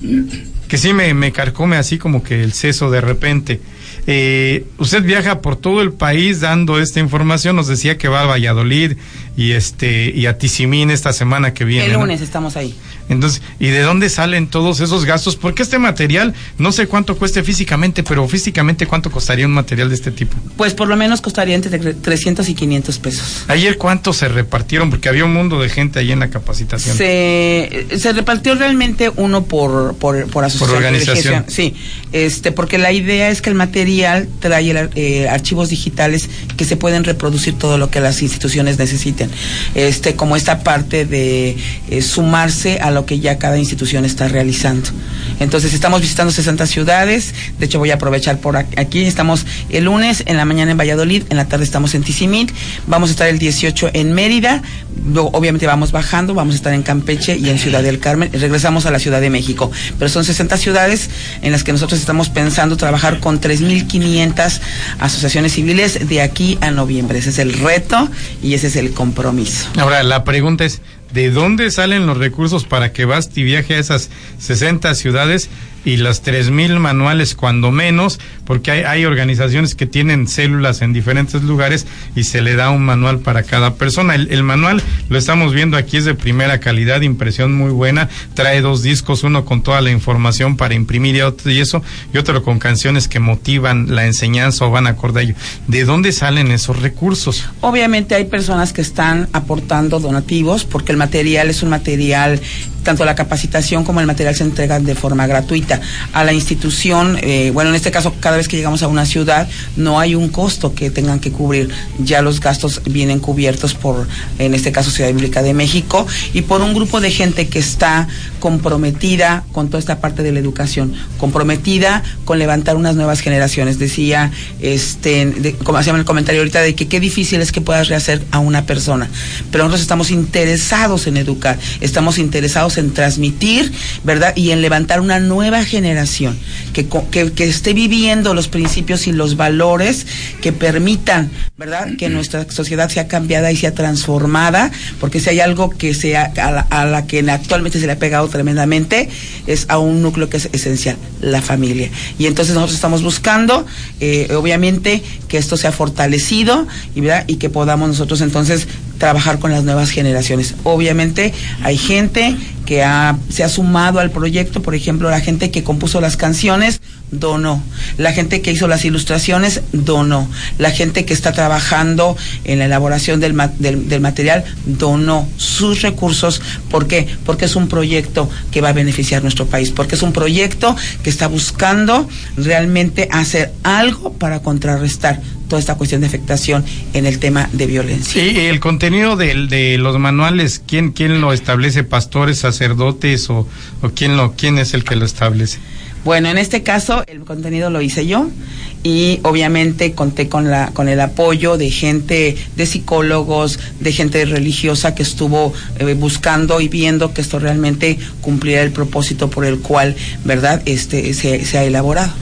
que sí me, me carcome así como que el seso de repente. Eh, usted viaja por todo el país dando esta información, nos decía que va a Valladolid y este y a Tizimín esta semana que viene. El ¿no? lunes estamos ahí. Entonces, ¿y de dónde salen todos esos gastos? Porque este material, no sé cuánto cueste físicamente, pero físicamente cuánto costaría un material de este tipo. Pues por lo menos costaría entre 300 y 500 pesos. Ayer cuánto se repartieron, porque había un mundo de gente ahí en la capacitación. Se, se repartió realmente uno por, por, por asociación. organización. Sí, este, porque la idea es que el material trae el eh, archivos digitales que se pueden reproducir todo lo que las instituciones necesiten. Este, como esta parte de eh, sumarse a lo que ya cada institución está realizando. Entonces estamos visitando 60 ciudades, de hecho voy a aprovechar por aquí, estamos el lunes en la mañana en Valladolid, en la tarde estamos en Tizimín, vamos a estar el 18 en Mérida, luego obviamente vamos bajando, vamos a estar en Campeche y en Ciudad del Carmen, y regresamos a la Ciudad de México, pero son 60 ciudades en las que nosotros estamos pensando trabajar con 3.500 asociaciones civiles de aquí a noviembre, ese es el reto y ese es el compromiso. Ahora, la pregunta es, ¿de dónde salen los recursos para que Basti viaje a esas 60 ciudades y las 3.000 manuales cuando menos? Porque hay, hay organizaciones que tienen células en diferentes lugares y se le da un manual para cada persona. El, el manual, lo estamos viendo aquí, es de primera calidad, impresión muy buena, trae dos discos, uno con toda la información para imprimir y otro, y eso, y otro con canciones que motivan la enseñanza o van acorde a ello. ¿De dónde salen esos recursos? Obviamente hay personas que están aportando donativos porque el material es un material, tanto la capacitación como el material se entregan de forma gratuita. A la institución, eh, bueno, en este caso, cada vez que llegamos a una ciudad, no hay un costo que tengan que cubrir. Ya los gastos vienen cubiertos por, en este caso, Ciudad Bíblica de México y por un grupo de gente que está comprometida con toda esta parte de la educación, comprometida con levantar unas nuevas generaciones. Decía, este, como hacíamos el comentario ahorita, de que qué difícil es que puedas rehacer a una persona. Pero nosotros estamos interesados en educar, estamos interesados en transmitir, ¿verdad? Y en levantar una nueva generación que, que esté viviendo los principios y los valores que permitan, ¿verdad? Que nuestra sociedad sea cambiada y sea transformada, porque si hay algo que sea a la, a la que actualmente se le ha pegado tremendamente, es a un núcleo que es esencial, la familia. Y entonces nosotros estamos buscando, eh, obviamente, que esto sea fortalecido y, ¿verdad? y que podamos nosotros entonces trabajar con las nuevas generaciones. Obviamente hay gente que ha, se ha sumado al proyecto, por ejemplo, la gente que compuso las canciones donó. La gente que hizo las ilustraciones, donó. La gente que está trabajando en la elaboración del, del, material, donó sus recursos. ¿Por qué? Porque es un proyecto que va a beneficiar nuestro país, porque es un proyecto que está buscando realmente hacer algo para contrarrestar toda esta cuestión de afectación en el tema de violencia. Y el contenido de, de los manuales, ¿quién, quién lo establece? ¿Pastores, sacerdotes o, o quién, lo, quién es el que lo establece? Bueno, en este caso el contenido lo hice yo y obviamente conté con la con el apoyo de gente de psicólogos, de gente religiosa que estuvo eh, buscando y viendo que esto realmente cumpliera el propósito por el cual, ¿verdad? Este se ha elaborado.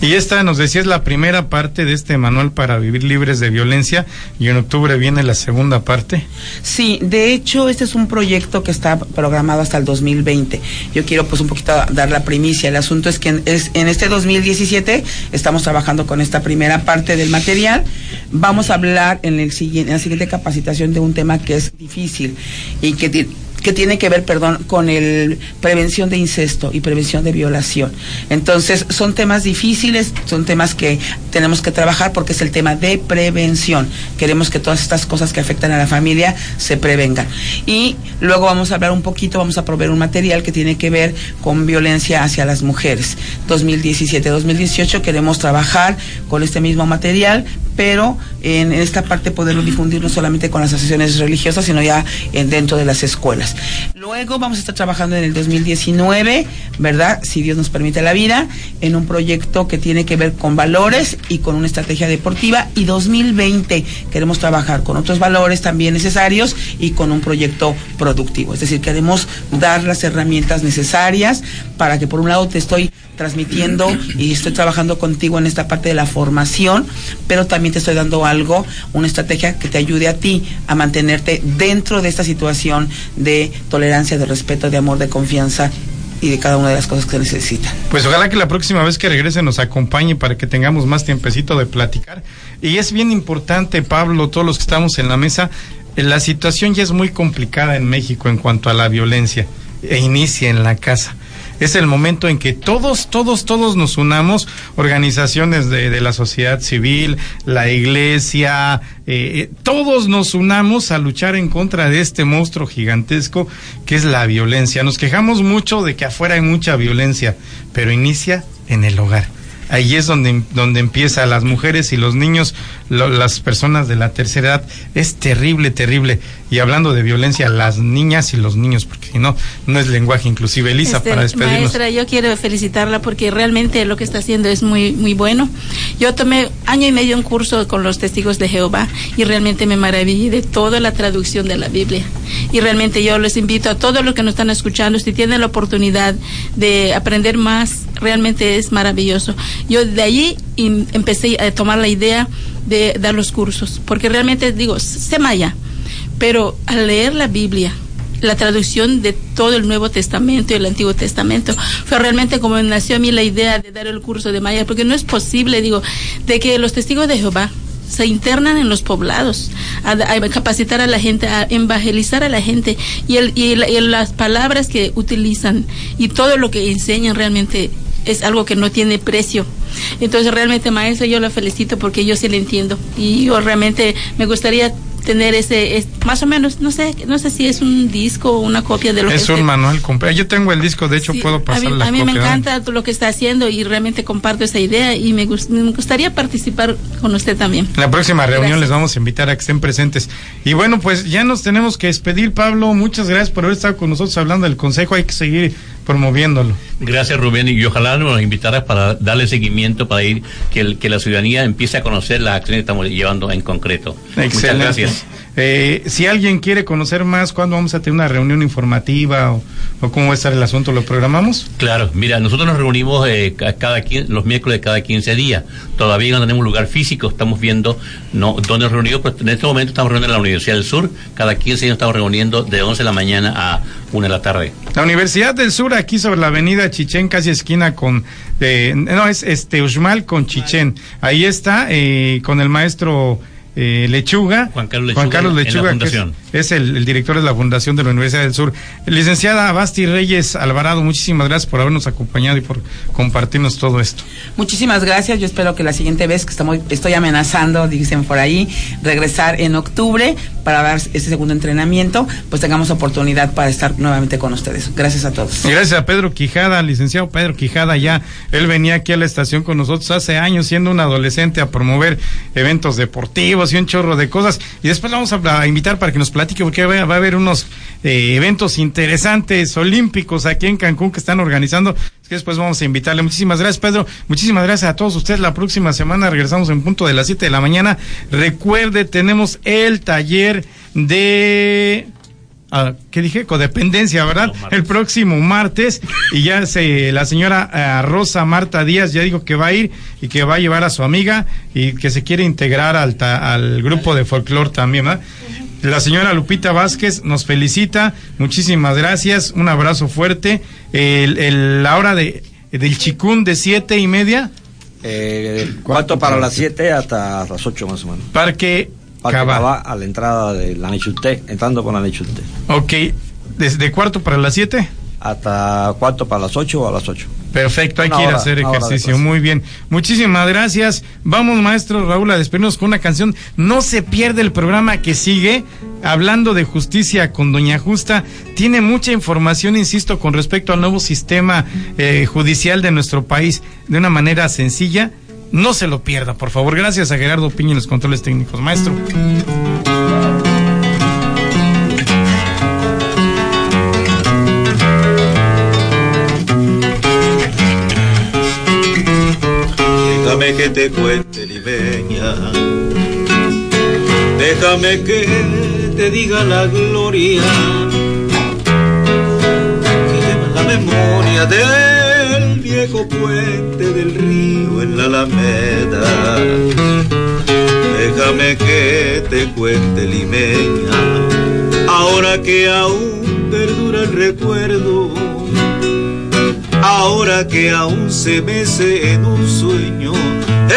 Y esta, nos decía, es la primera parte de este manual para vivir libres de violencia y en octubre viene la segunda parte. Sí, de hecho, este es un proyecto que está programado hasta el 2020. Yo quiero pues un poquito dar la primicia. El asunto es que en, es, en este 2017 estamos trabajando con esta primera parte del material. Vamos a hablar en, el, en la siguiente capacitación de un tema que es difícil y que que tiene que ver, perdón, con el prevención de incesto y prevención de violación. Entonces, son temas difíciles, son temas que tenemos que trabajar porque es el tema de prevención. Queremos que todas estas cosas que afectan a la familia se prevengan. Y luego vamos a hablar un poquito, vamos a proveer un material que tiene que ver con violencia hacia las mujeres. 2017-2018 queremos trabajar con este mismo material, pero en esta parte poderlo difundir no solamente con las asociaciones religiosas, sino ya en, dentro de las escuelas. Luego vamos a estar trabajando en el 2019, ¿verdad? Si Dios nos permite la vida, en un proyecto que tiene que ver con valores y con una estrategia deportiva. Y 2020 queremos trabajar con otros valores también necesarios y con un proyecto productivo. Es decir, queremos dar las herramientas necesarias para que por un lado te estoy transmitiendo y estoy trabajando contigo en esta parte de la formación, pero también te estoy dando algo, una estrategia que te ayude a ti a mantenerte dentro de esta situación de tolerancia, de respeto, de amor, de confianza y de cada una de las cosas que se necesita. Pues ojalá que la próxima vez que regrese nos acompañe para que tengamos más tiempecito de platicar. Y es bien importante, Pablo, todos los que estamos en la mesa, eh, la situación ya es muy complicada en México en cuanto a la violencia e inicia en la casa es el momento en que todos, todos, todos nos unamos, organizaciones de, la sociedad civil, la iglesia, eh, eh, todos nos unamos a luchar en contra de este monstruo gigantesco que es la violencia. Nos quejamos mucho de que afuera hay mucha violencia, pero inicia en el hogar ahí es donde, donde empieza las mujeres y los niños, las personas de la tercera edad. Es terrible, terrible. Y hablando de violencia, las niñas y los niños, si no, no es lenguaje inclusive. Elisa, este, para despedirnos. Maestra, yo quiero felicitarla porque realmente lo que está haciendo es muy, muy bueno. Yo tomé año y medio un curso con los testigos de Jehová y realmente me maravillé de toda la traducción de la Biblia. Y realmente yo les invito a todos los que nos están escuchando, si tienen la oportunidad de aprender más, realmente es maravilloso. Yo de allí empecé a tomar la idea de dar los cursos, porque realmente digo, sé maya, pero al leer la Biblia, la traducción de todo el Nuevo Testamento y el Antiguo Testamento. Fue realmente como nació a mí la idea de dar el curso de Maya, porque no es posible, digo, de que los testigos de Jehová se internan en los poblados, a, capacitar a la gente, a evangelizar a la gente y, el, y las palabras que utilizan y todo lo que enseñan realmente es algo que no tiene precio. Entonces realmente maestra yo la felicito porque yo sí le entiendo y yo realmente me gustaría tener ese, más o menos, no sé, no sé si es un disco o una copia de lo es que Es un manual completo. Yo tengo el disco, de hecho puedo pasar a mí, a mí me encanta lo que está haciendo y realmente comparto esa idea y me, gustaría participar con usted también. la próxima reunión les vamos a invitar a que estén presentes. Y bueno, pues ya nos tenemos que despedir, Pablo. Muchas gracias por haber estado con nosotros hablando del consejo. Hay que seguir promoviéndolo. Gracias Rubén y ojalá nos invitaras para darle seguimiento, para ir, que, que la ciudadanía empiece a conocer las acciones que estamos llevando en concreto. Muchas gracias. Eh, si alguien quiere conocer más, ¿cuándo vamos a tener una reunión informativa o, cómo va a estar el asunto? ¿Lo programamos? Claro, mira, nosotros nos reunimos eh, cada los miércoles de cada 15 días. Todavía no tenemos lugar físico, estamos viendo no, dónde nos reunimos, pero en este momento estamos reuniendo en la Universidad del Sur. Cada 15 días estamos reuniendo de 11 de la mañana a 1 de la tarde. La Universidad del Sur, aquí sobre la avenida Chichén, casi esquina con. no, es este Uxmal con Chichén. Ahí está, eh, con el maestro eh, Lechuga. Juan Carlos Lechuga, en la que es- el, el director de la Fundación de la Universidad del Sur. Licenciada Basti Reyes Alvarado, muchísimas gracias por habernos acompañado y por compartirnos todo esto. Muchísimas gracias. Yo espero que la siguiente vez que estamos, estoy amenazando, dicen por ahí, regresar en octubre para dar este segundo entrenamiento, pues tengamos oportunidad para estar nuevamente con ustedes. Gracias a todos. Y gracias a Pedro Quijada, licenciado Pedro Quijada, ya él venía aquí a la estación con nosotros hace años siendo un adolescente a promover eventos deportivos un chorro de cosas. Y después le vamos a, invitar para que nos platique porque va, a haber unos eh, eventos interesantes olímpicos aquí en Cancún que están organizando. Que después vamos a invitarle. Muchísimas gracias, Pedro. Muchísimas gracias a todos ustedes. La próxima semana regresamos en punto de las 7 de la mañana. Recuerde, tenemos el taller de ah, ¿qué dije? Codependencia, ¿verdad? El próximo martes. Y ya se, la señora ah, Rosa Marta Díaz ya dijo que va a ir y que va a llevar a su amiga y que se quiere integrar al, ta- al grupo de folclore también, ¿verdad? La señora Lupita Vázquez nos felicita, muchísimas gracias, un abrazo fuerte. El, el- la hora de, del chicún de siete y media, Eh, cuarto para las 7 hasta las 8 más o menos. Parque Parque. Cabá, a la entrada de la Nechulté, entrando con la Nechulté. Ok, desde cuarto para las siete. Hasta cuarto para las 8 o a las 8. Perfecto, hay Una que ir a hacer ejercicio. Muy bien. Muchísimas gracias. Vamos, maestro Raúl, a despedirnos con una canción. No se pierde el programa que sigue. Hablando de justicia con Doña Justa, tiene mucha información, insisto, con respecto al nuevo sistema eh, judicial de nuestro país de una manera sencilla. No se lo pierda, por favor. Gracias a Gerardo Piña en los controles técnicos. Maestro. Déjame que te cuente, limeña. Déjame que te diga la gloria. Que lleva la memoria del viejo puente del río en la Alameda. Déjame que te cuente, limeña. Ahora que aún perdura el recuerdo Ahora que aún se mece en un sueño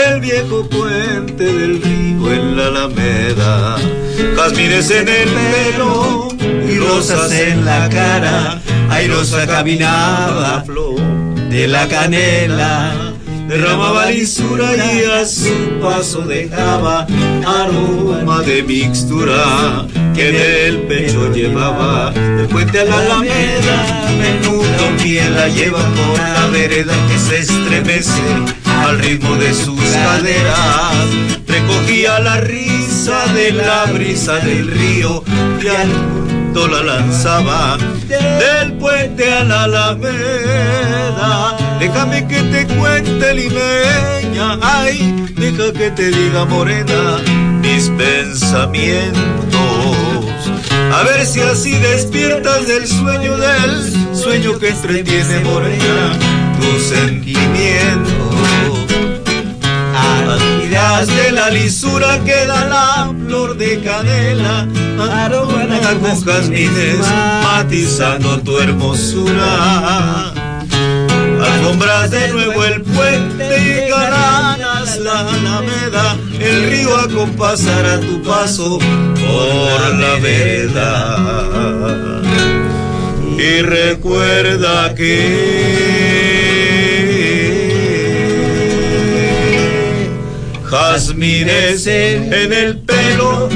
el viejo puente del río en la Alameda, jazmines en el pelo y rosas en la cara, airosa caminaba flor de la canela, derramaba lisura y a su paso dejaba aroma de mixtura que en el pecho llevaba. Del puente a la alameda menudo pie la lleva por la vereda que se estremece al ritmo de sus caderas. Recogía la risa de la brisa del río y al mundo la lanzaba del puente a la alameda. Déjame que te cuente limeña ay deja que te diga morena mis pensamientos. A ver si así despiertas del sueño del sueño que entretiene morena tu sentimiento De la lisura que da la flor de canela aroma con jazmines matizando tu hermosura. Alfombras de nuevo el puente y caranas la alameda, el río acompasará tu paso por la vereda. Y recuerda que jazmines en el pelo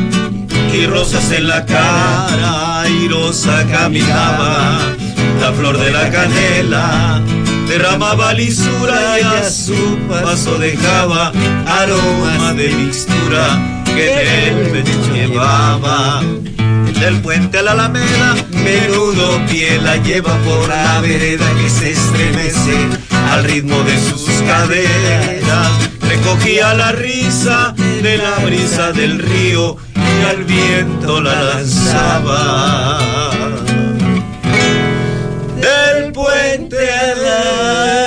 y rosas en la cara, y rosa caminaba la flor de la canela derramaba lisura y a su paso dejaba aroma de mixtura que el pecho llevaba. Del puente a la alameda, menudo pie la lleva por la vereda que se estremece al ritmo de sus caderas. Recogía la risa de la brisa del río y al viento la lanzaba. Del puente a la,